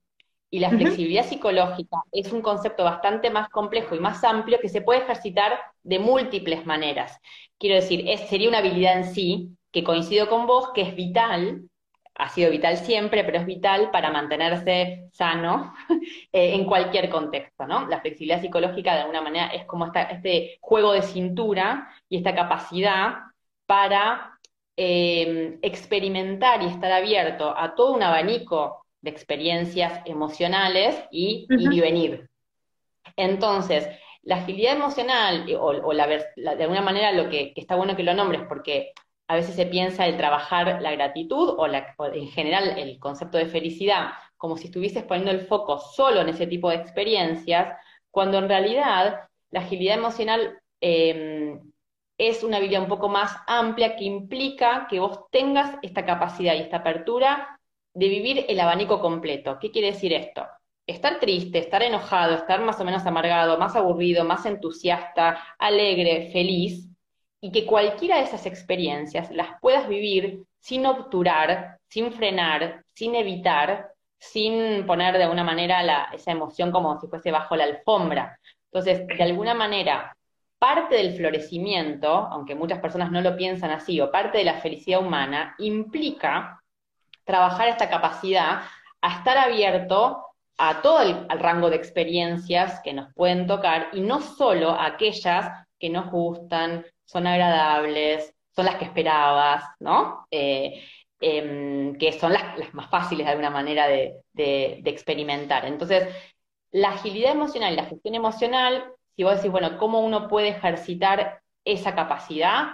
y la flexibilidad psicológica es un concepto bastante más complejo y más amplio que se puede ejercitar de múltiples maneras. Quiero decir, es, sería una habilidad en sí, que coincido con vos, que es vital, ha sido vital siempre, pero es vital para mantenerse sano [LAUGHS] eh, en cualquier contexto, ¿no? La flexibilidad psicológica de alguna manera es como este juego de cintura y esta capacidad para eh, experimentar y estar abierto a todo un abanico de experiencias emocionales y ir y venir. Entonces, la agilidad emocional, o, la, de alguna manera lo que, está bueno que lo nombres, porque a veces se piensa el trabajar la gratitud o, en general el concepto de felicidad como si estuvieses poniendo el foco solo en ese tipo de experiencias, cuando en realidad la agilidad emocional em, es una habilidad un poco más amplia que implica que vos tengas esta capacidad y esta apertura de vivir el abanico completo. ¿Qué quiere decir esto? Estar triste, estar enojado, estar más o menos amargado, más aburrido, más entusiasta, alegre, feliz, y que cualquiera de esas experiencias las puedas vivir sin obturar, sin frenar, sin evitar, sin poner de alguna manera esa emoción como si fuese bajo la alfombra. Entonces, de alguna manera, parte del florecimiento, aunque muchas personas no lo piensan así, o parte de la felicidad humana, implica trabajar esta capacidad a estar abierto a todo el rango de experiencias que nos pueden tocar y no solo a aquellas que nos gustan, son agradables, son las que esperabas, ¿no? Eh, em, que son las, más fáciles de alguna manera de, de, experimentar. Entonces, la agilidad emocional y la gestión emocional, si vos decís, bueno, ¿cómo uno puede ejercitar esa capacidad?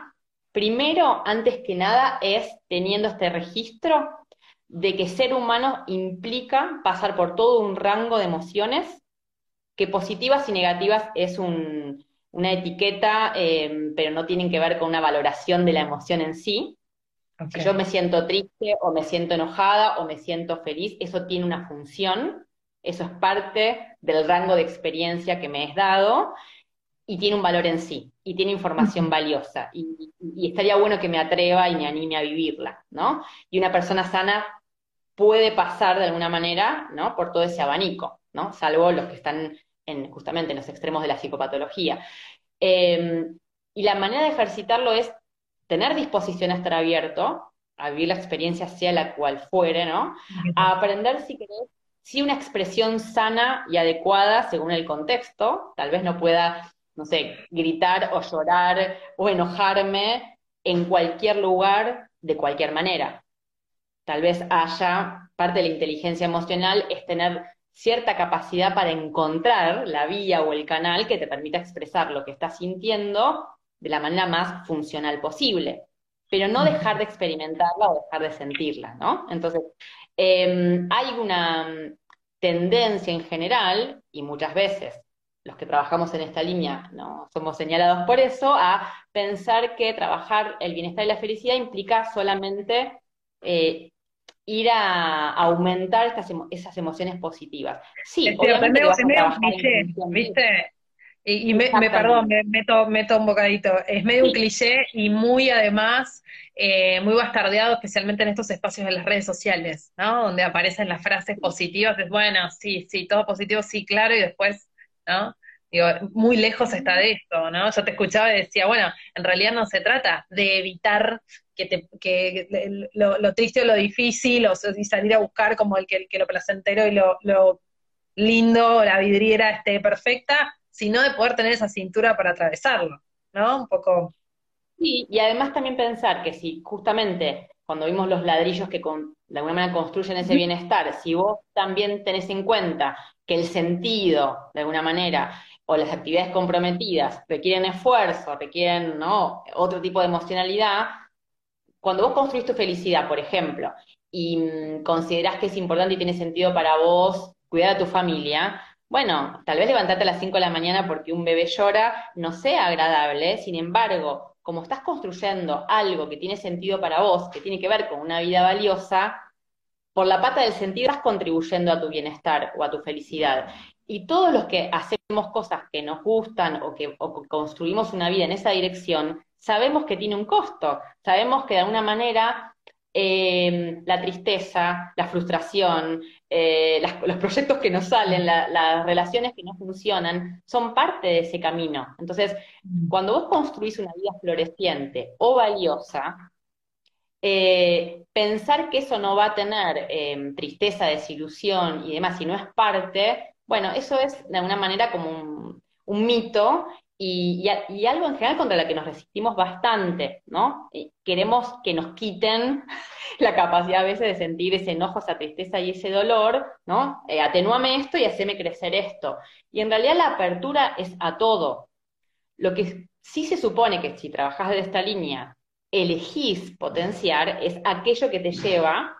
Primero, antes que nada, es teniendo este registro de que ser humano implica pasar por todo un rango de emociones, que positivas y negativas es una etiqueta, eh, pero no tienen que ver con una valoración de la emoción en sí. Si yo me siento triste o me siento enojada o me siento feliz, eso tiene una función, eso es parte del rango de experiencia que me es dado y tiene un valor en sí, y tiene información valiosa, y, y, estaría bueno que me atreva y me anime a vivirla, ¿no? Y una persona sana puede pasar de alguna manera, ¿no? Por todo ese abanico, ¿no? Salvo los que están en, justamente en los extremos de la psicopatología. Em, y la manera de ejercitarlo es tener disposición a estar abierto, a vivir la experiencia sea la cual fuere, ¿no? A aprender, si querés, si una expresión sana y adecuada según el contexto, tal vez no pueda, no sé, gritar o llorar o enojarme en cualquier lugar de cualquier manera tal vez haya parte de la inteligencia emocional es tener cierta capacidad para encontrar la vía o el canal que te permita expresar lo que estás sintiendo de la manera más funcional posible, pero no dejar de experimentarla o dejar de sentirla, ¿no? Entonces, em, hay una mm, tendencia en general, y muchas veces los que trabajamos en esta línea no somos señalados por eso, a pensar que trabajar el bienestar y la felicidad implica solamente eh, ir a, aumentar estas esas emociones positivas. Sí, es obviamente es medio, un cliché, ¿viste? Y, me, perdón, me meto, meto un bocadito. Es medio un cliché y muy además, eh, muy bastardeado, especialmente en estos espacios de las redes sociales, ¿no? Donde aparecen las frases positivas, es bueno, sí, sí, todo positivo, sí, claro, y después, ¿no? Digo, muy lejos está de esto, ¿no? Yo te escuchaba y decía, bueno, en realidad no se trata de evitar que, te, que lo, triste o lo difícil, o y salir a buscar como el que, que lo placentero y lo, lo lindo, la vidriera esté perfecta, sino de poder tener esa cintura para atravesarlo, ¿no? Un poco. Sí, y además también pensar que si justamente cuando vimos los ladrillos que de alguna manera construyen ese bienestar, si vos también tenés en cuenta que el sentido, de alguna manera, o las actividades comprometidas requieren esfuerzo, requieren ¿no? otro tipo de emocionalidad, cuando vos construís tu felicidad, por ejemplo, y mm, considerás que es importante y tiene sentido para vos cuidar a tu familia, bueno, tal vez levantarte a las 5 de la mañana porque un bebé llora no sea agradable, sin embargo, como estás construyendo algo que tiene sentido para vos, que tiene que ver con una vida valiosa, por la pata del sentido estás contribuyendo a tu bienestar o a tu felicidad. Y todos los que hacemos cosas que nos gustan o que, construimos una vida en esa dirección, sabemos que tiene un costo, sabemos que de alguna manera eh, la tristeza, la frustración, eh, los proyectos que nos salen, las relaciones que no funcionan, son parte de ese camino. Entonces, mm. cuando vos construís una vida floreciente o valiosa, eh, pensar que eso no va a tener tristeza, desilusión y demás, si no es parte, bueno, eso es de alguna manera como un, mito y, algo en general contra lo que nos resistimos bastante, ¿no? queremos que nos quiten [LAUGHS] la capacidad a veces de sentir ese enojo, esa tristeza y ese dolor, ¿no? Eh, atenúame esto y haceme crecer esto. Y en realidad la apertura es a todo. Lo que sí se supone que si trabajas de esta línea, elegís potenciar es aquello que te lleva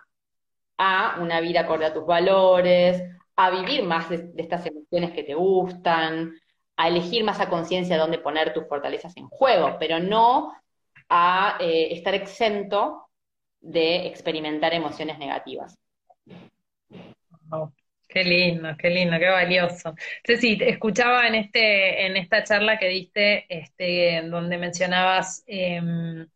a una vida acorde a tus valores, a vivir más de, estas emociones que te gustan, a elegir más a conciencia dónde poner tus fortalezas en juego, pero no a eh, estar exento de experimentar emociones negativas. qué lindo, qué lindo, qué valioso. sí, escuchaba en este, en esta charla que diste, este, donde mencionabas em,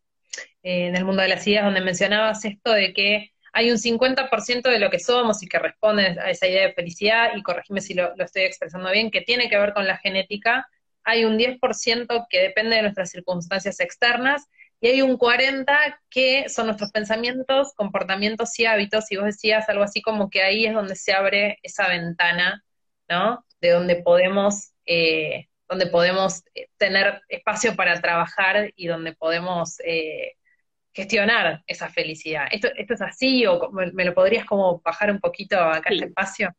en el mundo de las ideas, donde mencionabas esto de que hay un 50% de lo que somos y que responde a esa idea de felicidad, y corregime si lo, estoy expresando bien, que tiene que ver con la genética, hay un 10% que depende de nuestras circunstancias externas, y hay un 40% que son nuestros pensamientos, comportamientos y hábitos, y vos decías algo así como que ahí es donde se abre esa ventana, ¿no? De donde podemos, eh, donde podemos eh, tener espacio para trabajar y donde podemos... Eh, gestionar esa felicidad. ¿Esto, esto es así o me, lo podrías como bajar un poquito acá este espacio?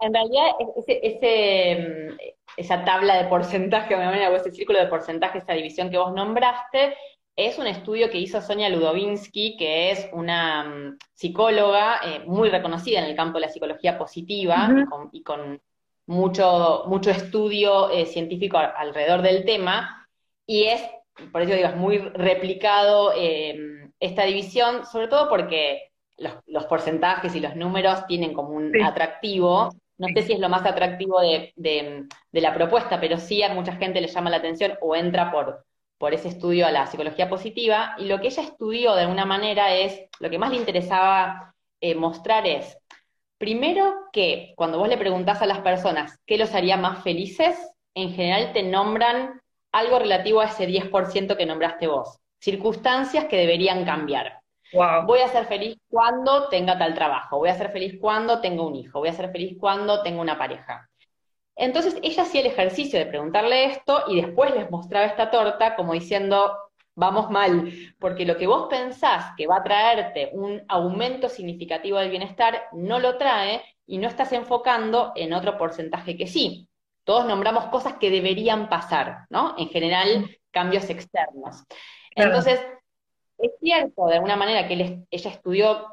En realidad, ese, mm, esa tabla de porcentaje, o ese círculo de porcentaje, esa división que vos nombraste, es un estudio que hizo Sonia Ludovinsky, que es una mm, psicóloga eh, muy reconocida en el campo de la psicología positiva y, con, mucho, mucho estudio eh, científico alrededor del tema. Y es por eso digo, es muy replicado eh, esta división, sobre todo porque los, porcentajes y los números tienen como un atractivo. No sé si es lo más atractivo de, la propuesta, pero sí a mucha gente le llama la atención o entra por, por ese estudio a la psicología positiva. Y lo que ella estudió de alguna manera es, lo que más le interesaba eh, mostrar es, primero que cuando vos le preguntás a las personas qué los haría más felices, en general te nombran algo relativo a ese 10% que nombraste vos. Circunstancias que deberían cambiar. Voy a ser feliz cuando tenga tal trabajo, voy a ser feliz cuando tenga un hijo, voy a ser feliz cuando tenga una pareja. Entonces ella hacía el ejercicio de preguntarle esto y después les mostraba esta torta como diciendo, vamos mal, porque lo que vos pensás que va a traerte un aumento significativo del bienestar no lo trae y no estás enfocando en otro porcentaje que sí todos nombramos cosas que deberían pasar, ¿no? En general, cambios externos. Entonces, es cierto, de alguna manera, que ella estudió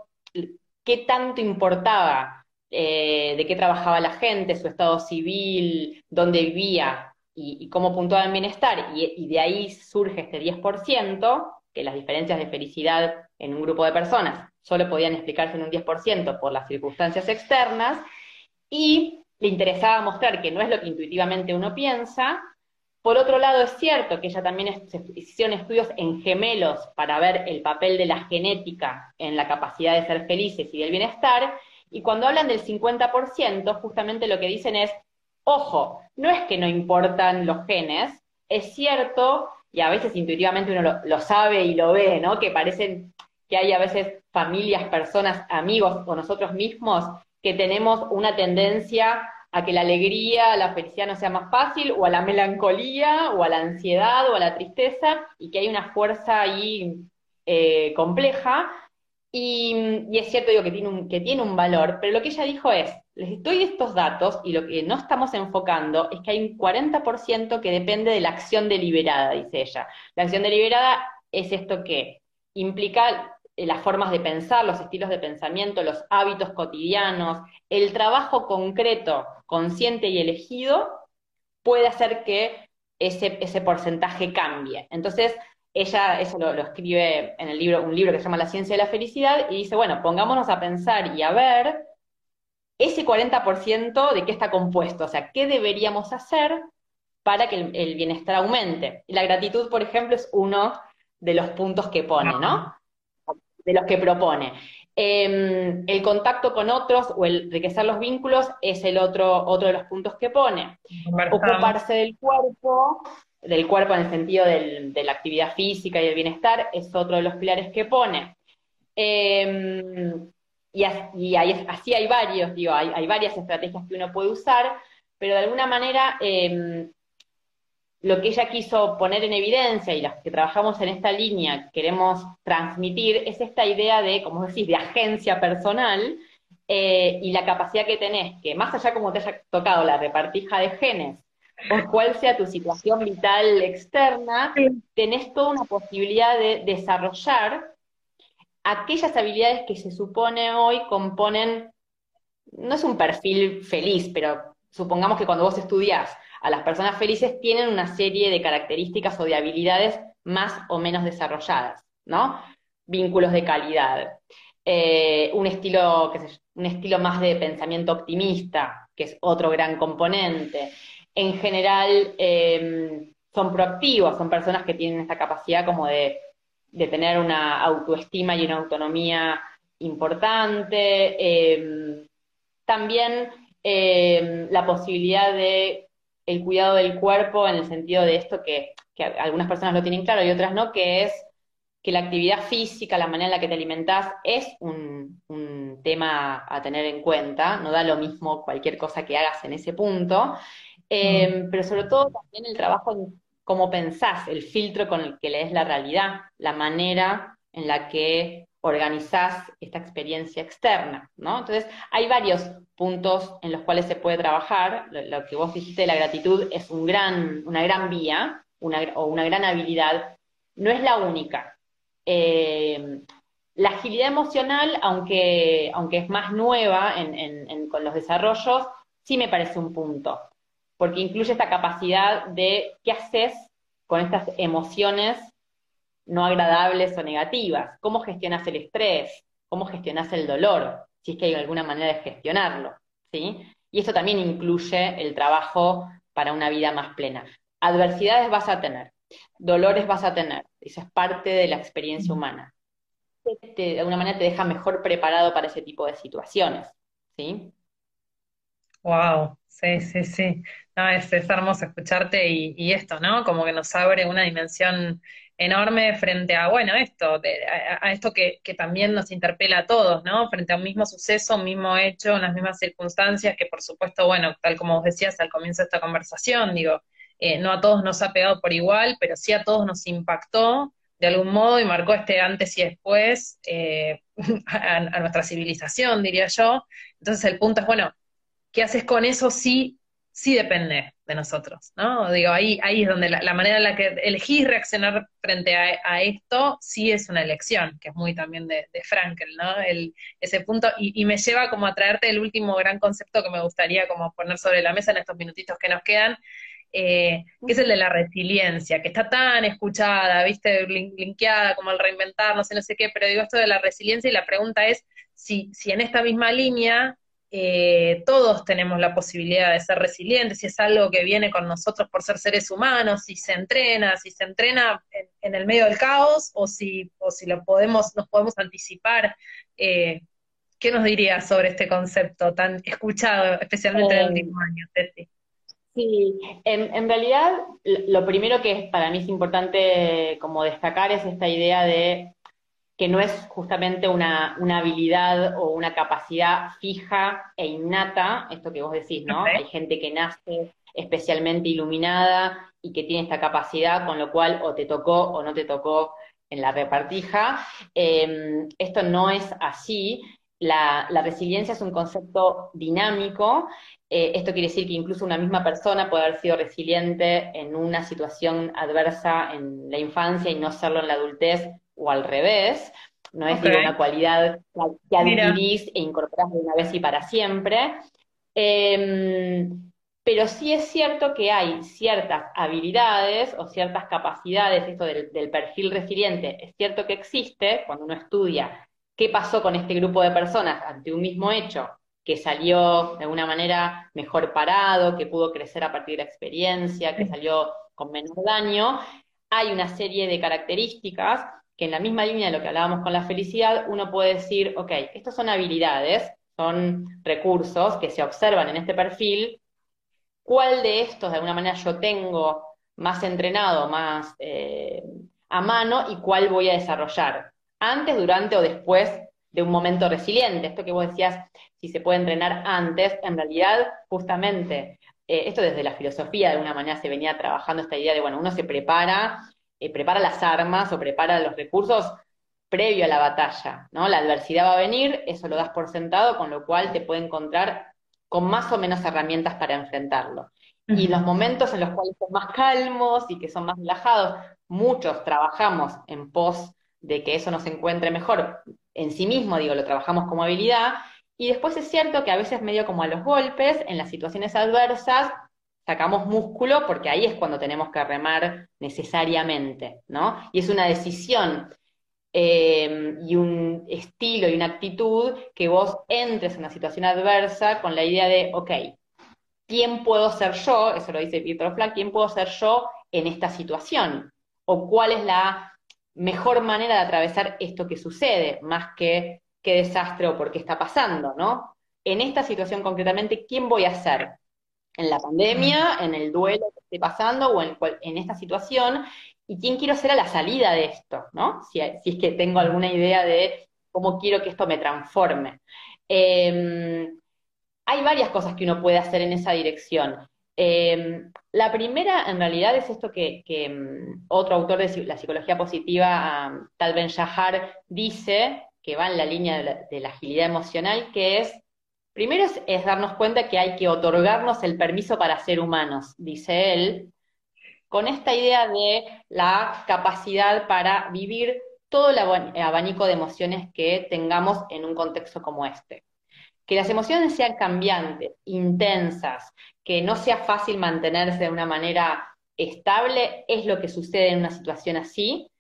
qué tanto importaba, eh, de qué trabajaba la gente, su estado civil, dónde vivía y, cómo puntuaba en bienestar, y, y, de ahí surge este 10%, que las diferencias de felicidad en un grupo de personas solo podían explicarse en un 10% por las circunstancias externas, y le interesaba mostrar que no es lo que intuitivamente uno piensa. Por otro lado, es cierto que ella también se hicieron estudios en gemelos para ver el papel de la genética en la capacidad de ser felices y del bienestar, y cuando hablan del 50%, justamente lo que dicen es, ojo, no es que no importan los genes, es cierto, y a veces intuitivamente uno lo, lo sabe y lo ve, ¿no? Que parecen que hay a veces familias, personas, amigos o nosotros mismos que tenemos una tendencia a que la alegría, la felicidad no sea más fácil, o a la melancolía, o a la ansiedad, o a la tristeza, y que hay una fuerza ahí eh, compleja. Y, es cierto, digo, que tiene, un, que tiene un valor, pero lo que ella dijo es, les doy estos datos y lo que no estamos enfocando es que hay un 40% que depende de la acción deliberada, dice ella. La acción deliberada es esto que implica las formas de pensar, los estilos de pensamiento, los hábitos cotidianos, el trabajo concreto, consciente y elegido, puede hacer que ese, ese porcentaje cambie. Entonces, ella eso lo, escribe en el libro, un libro que se llama La ciencia de la felicidad, y dice, bueno, pongámonos a pensar y a ver ese 40% de qué está compuesto, o sea, qué deberíamos hacer para que el, bienestar aumente. La gratitud, por ejemplo, es uno de los puntos que pone, ¿no? De los que propone. Em, el contacto con otros o el enriquecer los vínculos es el otro, otro de los puntos que pone. Ocuparse del cuerpo, del cuerpo en el sentido de la actividad física y el bienestar, es otro de los pilares que pone. Em, y, así, hay varios, digo, hay, hay, varias estrategias que uno puede usar, pero de alguna manera em, lo que ella quiso poner en evidencia y los que trabajamos en esta línea queremos transmitir es esta idea de, como decís, de agencia personal eh, y la capacidad que tenés, que más allá como te haya tocado la repartija de genes, o cuál sea tu situación vital externa, tenés toda una posibilidad de desarrollar aquellas habilidades que se supone hoy componen, no es un perfil feliz, pero supongamos que cuando vos estudiás a las personas felices tienen una serie de características o de habilidades más o menos desarrolladas, ¿no? Vínculos de calidad, eh, un, estilo, un estilo más de pensamiento optimista, que es otro gran componente. En general, em, son proactivos, son personas que tienen esta capacidad como de, tener una autoestima y una autonomía importante. Em, también em, la posibilidad de el cuidado del cuerpo en el sentido de esto que, algunas personas lo tienen claro y otras no, que es que la actividad física, la manera en la que te alimentás, es un, tema a tener en cuenta, no da lo mismo cualquier cosa que hagas en ese punto, em, pero sobre todo también el trabajo en cómo pensás, el filtro con el que lees la realidad, la manera en la que organizás esta experiencia externa, ¿no? Entonces, hay varios puntos en los cuales se puede trabajar. Lo, que vos dijiste de la gratitud es una gran vía o una gran habilidad. No es la única. Eh, la agilidad emocional, aunque es más nueva con los desarrollos, sí me parece un punto, porque incluye esta capacidad de qué haces con estas emociones no agradables o negativas, cómo gestionas el estrés, cómo gestionas el dolor, si es que hay alguna manera de gestionarlo, ¿sí? Y esto también incluye el trabajo para una vida más plena. Adversidades vas a tener, dolores vas a tener, eso es parte de la experiencia humana. de alguna manera te deja mejor preparado para ese tipo de situaciones, ¿sí? Wow, sí, sí, sí. No, es, hermoso escucharte y, esto, ¿no? Como que nos abre una dimensión enorme frente a, bueno, esto, a, esto que, también nos interpela a todos, ¿no? Frente a un mismo suceso, un mismo hecho, unas mismas circunstancias que, por supuesto, bueno, tal como vos decías al comienzo de esta conversación, digo, eh, no a todos nos ha pegado por igual, pero sí a todos nos impactó de algún modo y marcó este antes y después eh, [LAUGHS] a, nuestra civilización, diría yo. Entonces el punto es, bueno, ¿qué haces con eso? Sí, sí depende de nosotros, ¿no? Digo, ahí, ahí es donde la, manera en la que elegís reaccionar frente a, esto sí es una elección, que es muy también de, de Frankel, ¿no? El, ese punto, y, y, me lleva como a traerte el último gran concepto que me gustaría como poner sobre la mesa en estos minutitos que nos quedan, eh, que es el de la resiliencia, que está tan escuchada, viste, linkeada como el reinventar, no sé, no sé qué, pero digo esto de la resiliencia y la pregunta es si, si en esta misma línea eh, todos tenemos la posibilidad de ser resilientes, si es algo que viene con nosotros por ser seres humanos, si se entrena, si se entrena en, el medio del caos o si, o si lo podemos, nos podemos anticipar. Eh, ¿Qué nos dirías sobre este concepto tan escuchado, especialmente en el último año, Teti? Sí, en, realidad lo primero que para mí es importante como destacar es esta idea de que no es justamente una, habilidad o una capacidad fija e innata, esto que vos decís, ¿no? Hay gente que nace especialmente iluminada y que tiene esta capacidad, con lo cual o te tocó o no te tocó en la repartija. Em, esto no es así. La, la, resiliencia es un concepto dinámico eh, esto quiere decir que incluso una misma persona puede haber sido resiliente en una situación adversa en la infancia y no serlo en la adultez o al revés. No es una cualidad que adquirís e incorporás de una vez y para siempre. Em, pero sí es cierto que hay ciertas habilidades o ciertas capacidades, esto del, del perfil resiliente, es cierto que existe cuando uno estudia qué pasó con este grupo de personas ante un mismo hecho que salió de alguna manera mejor parado, que pudo crecer a partir de la experiencia, que salió con menor daño, hay una serie de características que en la misma línea de lo que hablábamos con la felicidad, uno puede decir, ok, estas son habilidades, son recursos que se observan en este perfil, ¿cuál de estos de alguna manera yo tengo más entrenado, más eh, a mano y cuál voy a desarrollar? Antes, durante o después de un momento resiliente. Esto que vos decías, si se puede entrenar antes, en realidad, justamente, eh, esto desde la filosofía de alguna manera se venía trabajando esta idea de, bueno, uno se prepara, eh, prepara las armas o prepara los recursos previo a la batalla, ¿no? La adversidad va a venir, eso lo das por sentado, con lo cual te puede encontrar con más o menos herramientas para enfrentarlo. Y los momentos en los cuales son más calmos y que son más relajados, muchos trabajamos en pos de que eso nos encuentre mejor en sí mismo, digo, lo trabajamos como habilidad, Y después es cierto que a veces medio como a los golpes, en las situaciones adversas, sacamos músculo porque ahí es cuando tenemos que remar necesariamente, ¿no? Y es una decisión eh, y un estilo y una actitud que vos entres en una situación adversa con la idea de, ok, ¿quién puedo ser yo? Eso lo dice Peter Flack, ¿quién puedo ser yo en esta situación? ¿O cuál es la mejor manera de atravesar esto que sucede, más que qué desastre o por qué está pasando, ¿no? En esta situación concretamente, ¿quién voy a ser? En la pandemia, en el duelo que esté pasando o en, en esta situación, y quién quiero ser a la salida de esto, ¿no? Si, es que tengo alguna idea de cómo quiero que esto me transforme. Em, hay varias cosas que uno puede hacer en esa dirección. Em, la primera, en realidad, es esto que, em, otro autor de la psicología positiva, Tal Ben Shahar, dice, que va en la línea de la agilidad emocional, que es Primero es, darnos cuenta que hay que otorgarnos el permiso para ser humanos, dice él, con esta idea de la capacidad para vivir todo el abanico de emociones que tengamos en un contexto como este. Que las emociones sean cambiantes, intensas, que no sea fácil mantenerse de una manera estable, es lo que sucede en una situación así,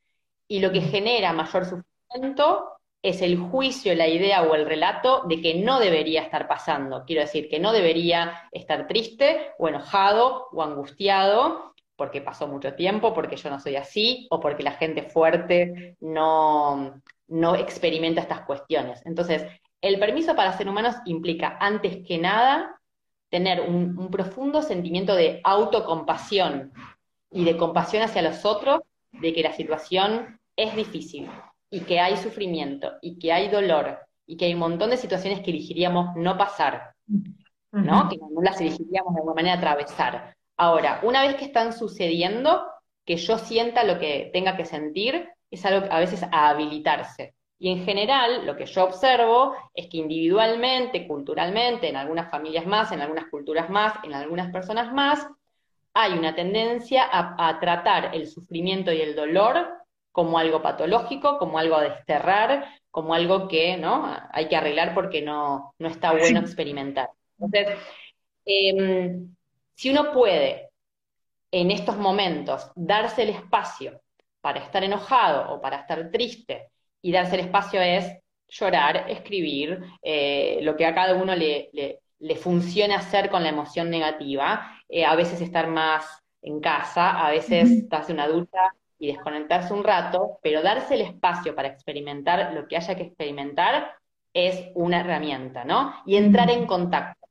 y lo que genera mayor sufrimiento es el juicio, la idea o el relato de que no debería estar pasando. Quiero decir, que no debería estar triste o enojado o angustiado porque pasó mucho tiempo, porque yo no soy así o porque la gente fuerte no, no experimenta estas cuestiones. Entonces, el permiso para ser humanos implica, antes que nada, tener un, un profundo sentimiento de autocompasión y de compasión hacia los otros, de que la situación es difícil, y que hay sufrimiento y que hay dolor y que hay un montón de situaciones que elegiríamos no pasar, ¿no? Que no las elegiríamos de alguna manera atravesar. Ahora, una vez que están sucediendo, que yo sienta lo que tenga que sentir, es algo a veces a habilitarse. Y en general, lo que yo observo es que individualmente, culturalmente, en algunas familias más, en algunas culturas más, en algunas personas más, hay una tendencia a, a tratar el sufrimiento y el dolor como algo patológico, como algo a desterrar, como algo que ¿no? hay que arreglar porque no, no está bueno experimentar. Entonces, em, si uno puede en estos momentos darse el espacio para estar enojado o para estar triste, y darse el espacio es llorar, escribir, eh, lo que a cada uno le, le, funciona hacer con la emoción negativa, eh, a veces estar más en casa, a veces darse una adulta y desconectarse un rato, pero darse el espacio para experimentar lo que haya que experimentar es una herramienta, ¿no? Y entrar en contacto.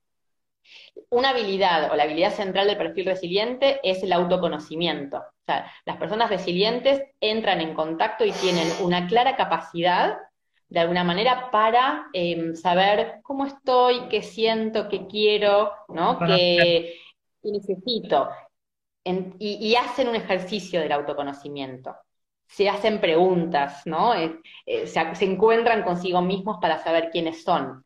Una habilidad o la habilidad central del perfil resiliente es el autoconocimiento. O sea, las personas resilientes entran en contacto y tienen una clara capacidad, de alguna manera, para em, saber cómo estoy, qué siento, qué quiero, ¿no? qué necesito y, hacen un ejercicio del autoconocimiento. Se hacen preguntas, ¿no? Eh, eh, se, encuentran consigo mismos para saber quiénes son.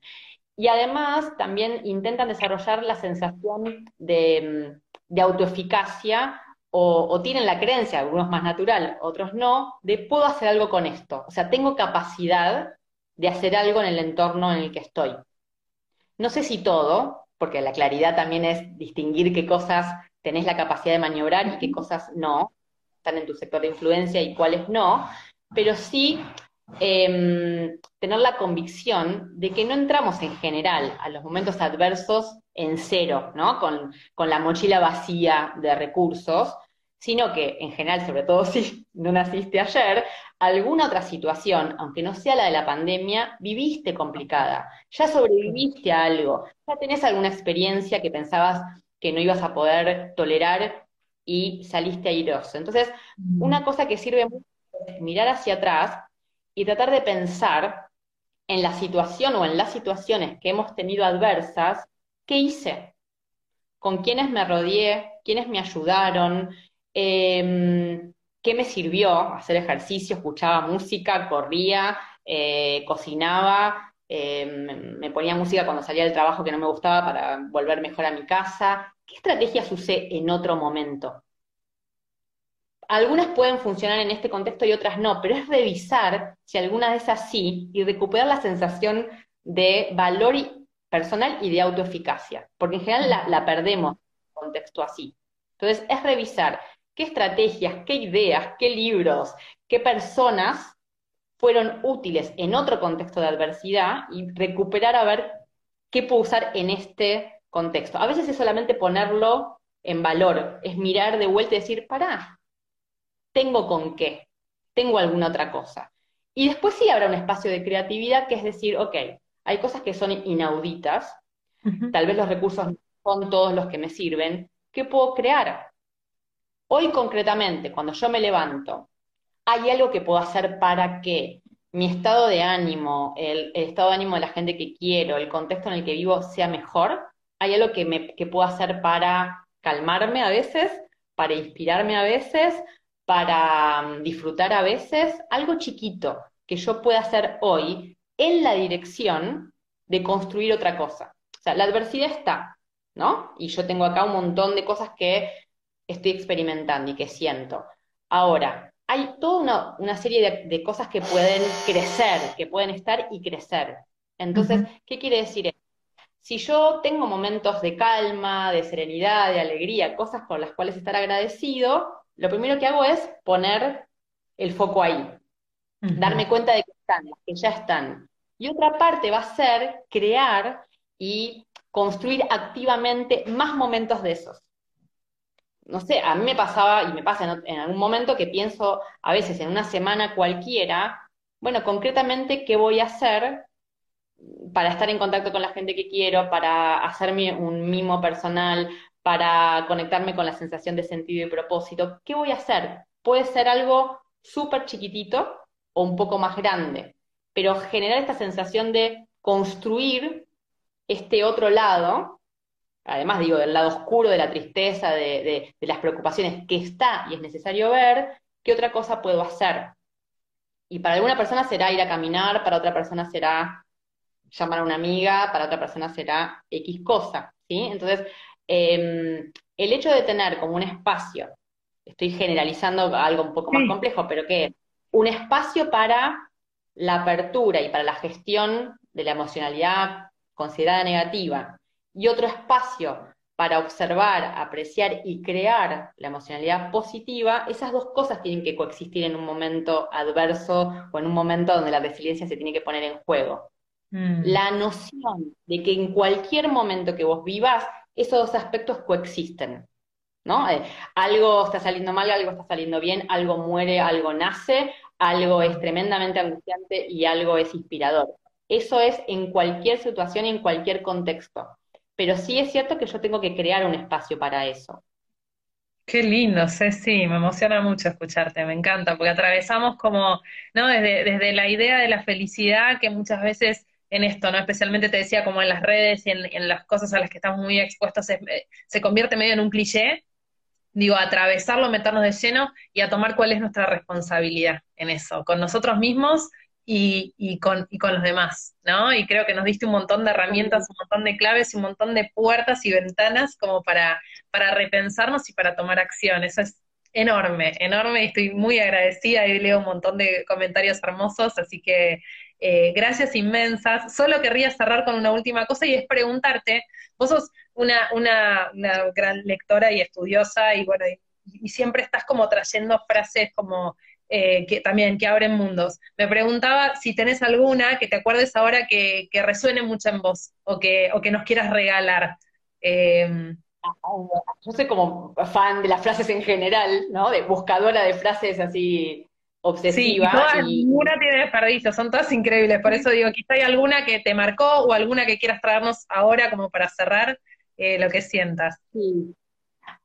Y además también intentan desarrollar la sensación de, mm, autoeficacia o, o, tienen la creencia, algunos más natural, otros no, de puedo hacer algo con esto. O sea, tengo capacidad de hacer algo en el entorno en el que estoy. No sé si todo, porque la claridad también es distinguir qué cosas tenés la capacidad de maniobrar y qué cosas no, están en tu sector de influencia y cuáles no, pero sí em, tener la convicción de que no entramos en general a los momentos adversos en cero, ¿no? Con, con la mochila vacía de recursos, sino que en general, sobre todo [LAUGHS] si no naciste ayer, alguna otra situación, aunque no sea la de la pandemia, viviste complicada, ya sobreviviste a algo, ya tenés alguna experiencia que pensabas que no ibas a poder tolerar y saliste airoso. Entonces, una cosa que sirve mucho es mirar hacia atrás y tratar de pensar en la situación o en las situaciones que hemos tenido adversas, ¿qué hice? ¿Con quiénes me rodeé? ¿Quiénes me ayudaron? Em, ¿Qué me sirvió? Hacer ejercicio, escuchaba música, corría, eh, cocinaba, Em, me ponía música cuando salía del trabajo que no me gustaba para volver mejor a mi casa. ¿Qué estrategias usé en otro momento? Algunas pueden funcionar en este contexto y otras no, pero es revisar si alguna de esas sí y recuperar la sensación de valor personal y de autoeficacia, porque en general la, perdemos en un contexto así. Entonces, es revisar qué estrategias, qué ideas, qué libros, qué personas fueron útiles en otro contexto de adversidad y recuperar a ver qué puedo usar en este contexto. A veces es solamente ponerlo en valor, es mirar de vuelta y decir, pará, tengo con qué, tengo alguna otra cosa. Y después sí habrá un espacio de creatividad que es decir, ok, hay cosas que son inauditas, tal vez los recursos no son todos los que me sirven, ¿qué puedo crear? Hoy concretamente, cuando yo me levanto, ¿hay algo que puedo hacer para que mi estado de ánimo, el, estado de ánimo de la gente que quiero, el contexto en el que vivo sea mejor? ¿Hay algo que, que puedo hacer para calmarme a veces, para inspirarme a veces, para mm, disfrutar a veces? Algo chiquito que yo pueda hacer hoy en la dirección de construir otra cosa. O sea, la adversidad está, ¿no? Y yo tengo acá un montón de cosas que estoy experimentando y que siento. Ahora, hay toda una, serie de, cosas que pueden crecer, que pueden estar y crecer. Entonces, ¿qué quiere decir Si yo tengo momentos de calma, de serenidad, de alegría, cosas por las cuales estar agradecido, lo primero que hago es poner el foco ahí, darme cuenta de que están, que ya están. Y otra parte va a ser crear y construir activamente más momentos de esos. No sé, a mí me pasaba y me pasa en, algún momento que pienso a veces en una semana cualquiera, bueno, concretamente, ¿qué voy a hacer para estar en contacto con la gente que quiero, para hacerme un mimo personal, para conectarme con la sensación de sentido y propósito? ¿Qué voy a hacer? Puede ser algo súper chiquitito o un poco más grande pero generar esta sensación de construir este otro lado, además digo, del lado oscuro de la tristeza, de, las preocupaciones que está y es necesario ver, ¿qué otra cosa puedo hacer? Y para alguna persona será ir a caminar, para otra persona será llamar a una amiga, para otra persona será X cosa, ¿sí? Entonces, em, el hecho de tener como un espacio, estoy generalizando algo un poco más complejo, pero que un espacio para la apertura y para la gestión de la emocionalidad considerada negativa y otro espacio para observar, apreciar y crear la emocionalidad positiva, esas dos cosas tienen que coexistir en un momento adverso o en un momento donde la resiliencia se tiene que poner en juego. Mm. La noción de que en cualquier momento que vos vivas, esos dos aspectos coexisten. ¿no? Eh, algo está saliendo mal, algo está saliendo bien, algo muere, algo nace, algo es tremendamente angustiante y algo es inspirador. Eso es en cualquier situación y en cualquier contexto. Pero sí es cierto que yo tengo que crear un espacio para eso. Qué lindo, Ceci, me emociona mucho escucharte, me encanta, porque atravesamos como, ¿no? Desde, desde la idea de la felicidad que muchas veces en esto, ¿no? Especialmente te decía como en las redes y en, las cosas a las que estamos muy expuestos, se convierte medio en un cliché, digo, atravesarlo, meternos de lleno y a tomar cuál es nuestra responsabilidad en eso, con nosotros mismos y, con, con los demás, ¿no? Y creo que nos diste un montón de herramientas, un montón de claves y un montón de puertas y ventanas como para, para repensarnos y para tomar acción. Eso es enorme, enorme y estoy muy agradecida y leo un montón de comentarios hermosos, así que eh, gracias inmensas. Solo querría cerrar con una última cosa y es preguntarte, vos sos una, una, gran lectora y estudiosa y bueno, y, siempre estás como trayendo frases como eh, que también que abren mundos. Me preguntaba si tenés alguna que te acuerdes ahora que, resuene mucho en vos o que, o que nos quieras regalar. Em, yo soy como fan de las frases en general, ¿no? De buscadora de frases así obsesiva. Sí, ninguna tiene desperdicio, son todas increíbles. Por eso digo, quizá hay alguna que te marcó o alguna que quieras traernos ahora como para cerrar eh, lo que sientas. Sí.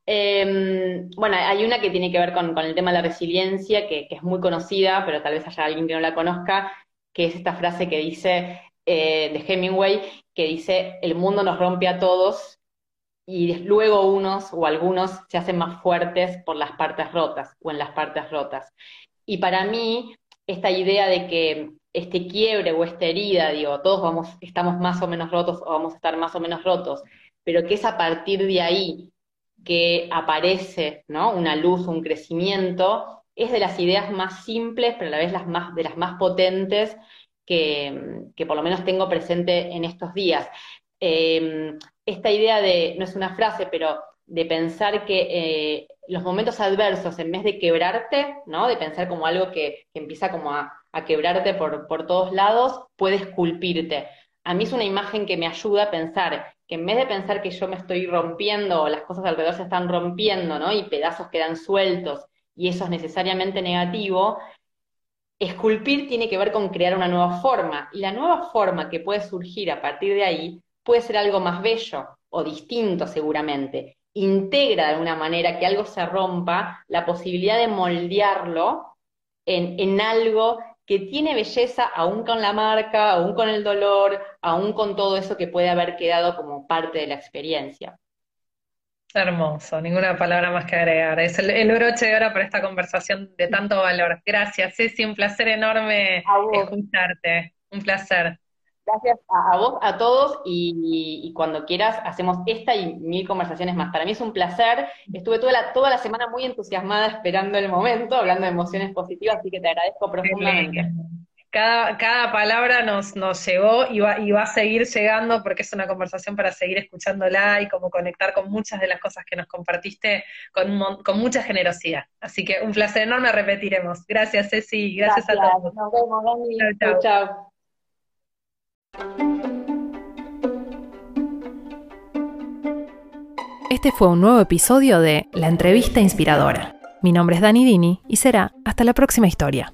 Em, bueno, hay una que tiene que ver con, el tema de la resiliencia, que, es muy conocida, pero tal vez haya alguien que no la conozca, que es esta frase que dice eh, de Hemingway, que dice, el mundo nos rompe a todos y luego unos o algunos se hacen más fuertes por las partes rotas o en las partes rotas. Y para mí, esta idea de que este quiebre o esta herida, digo, todos vamos, estamos más o menos rotos o vamos a estar más o menos rotos, pero que es a partir de ahí que aparece ¿no? una luz, un crecimiento, es de las ideas más simples, pero a la vez las más, de las más potentes que, por lo menos tengo presente en estos días. Em, esta idea de, no es una frase, pero de pensar que eh, los momentos adversos, en vez de quebrarte, ¿no? De pensar como algo que, empieza como a, quebrarte por, por, todos lados, puede esculpirte. A mí es una imagen que me ayuda a pensar que en vez de pensar que yo me estoy rompiendo o las cosas alrededor se están rompiendo, ¿no? Y pedazos quedan sueltos y eso es necesariamente negativo, esculpir tiene que ver con crear una nueva forma. Y la nueva forma que puede surgir a partir de ahí puede ser algo más bello o distinto seguramente integra de alguna manera que algo se rompa, la posibilidad de moldearlo en, en algo que tiene belleza aún con la marca, aún con el dolor, aún con todo eso que puede haber quedado como parte de la experiencia. Hermoso, ninguna palabra más que agregar. Es el, el broche de oro para esta conversación de tanto valor. Gracias, Ceci, un placer enorme escucharte. Un placer. Gracias a, vos, a todos, y, cuando quieras hacemos esta y mil conversaciones más. Para mí es un placer. Estuve toda la, toda la semana muy entusiasmada esperando el momento, hablando de emociones positivas, así que te agradezco profundamente. Cada, cada palabra nos, nos llegó y va, y va a seguir llegando porque es una conversación para seguir escuchándola y como conectar con muchas de las cosas que nos compartiste con, con mucha generosidad. Así que un placer enorme, repetiremos. Gracias, Ceci. Gracias, a todos. Nos vemos, Dani. chao. chao. Este fue un nuevo episodio de La entrevista inspiradora. Mi nombre es Dani Dini y será hasta la próxima historia.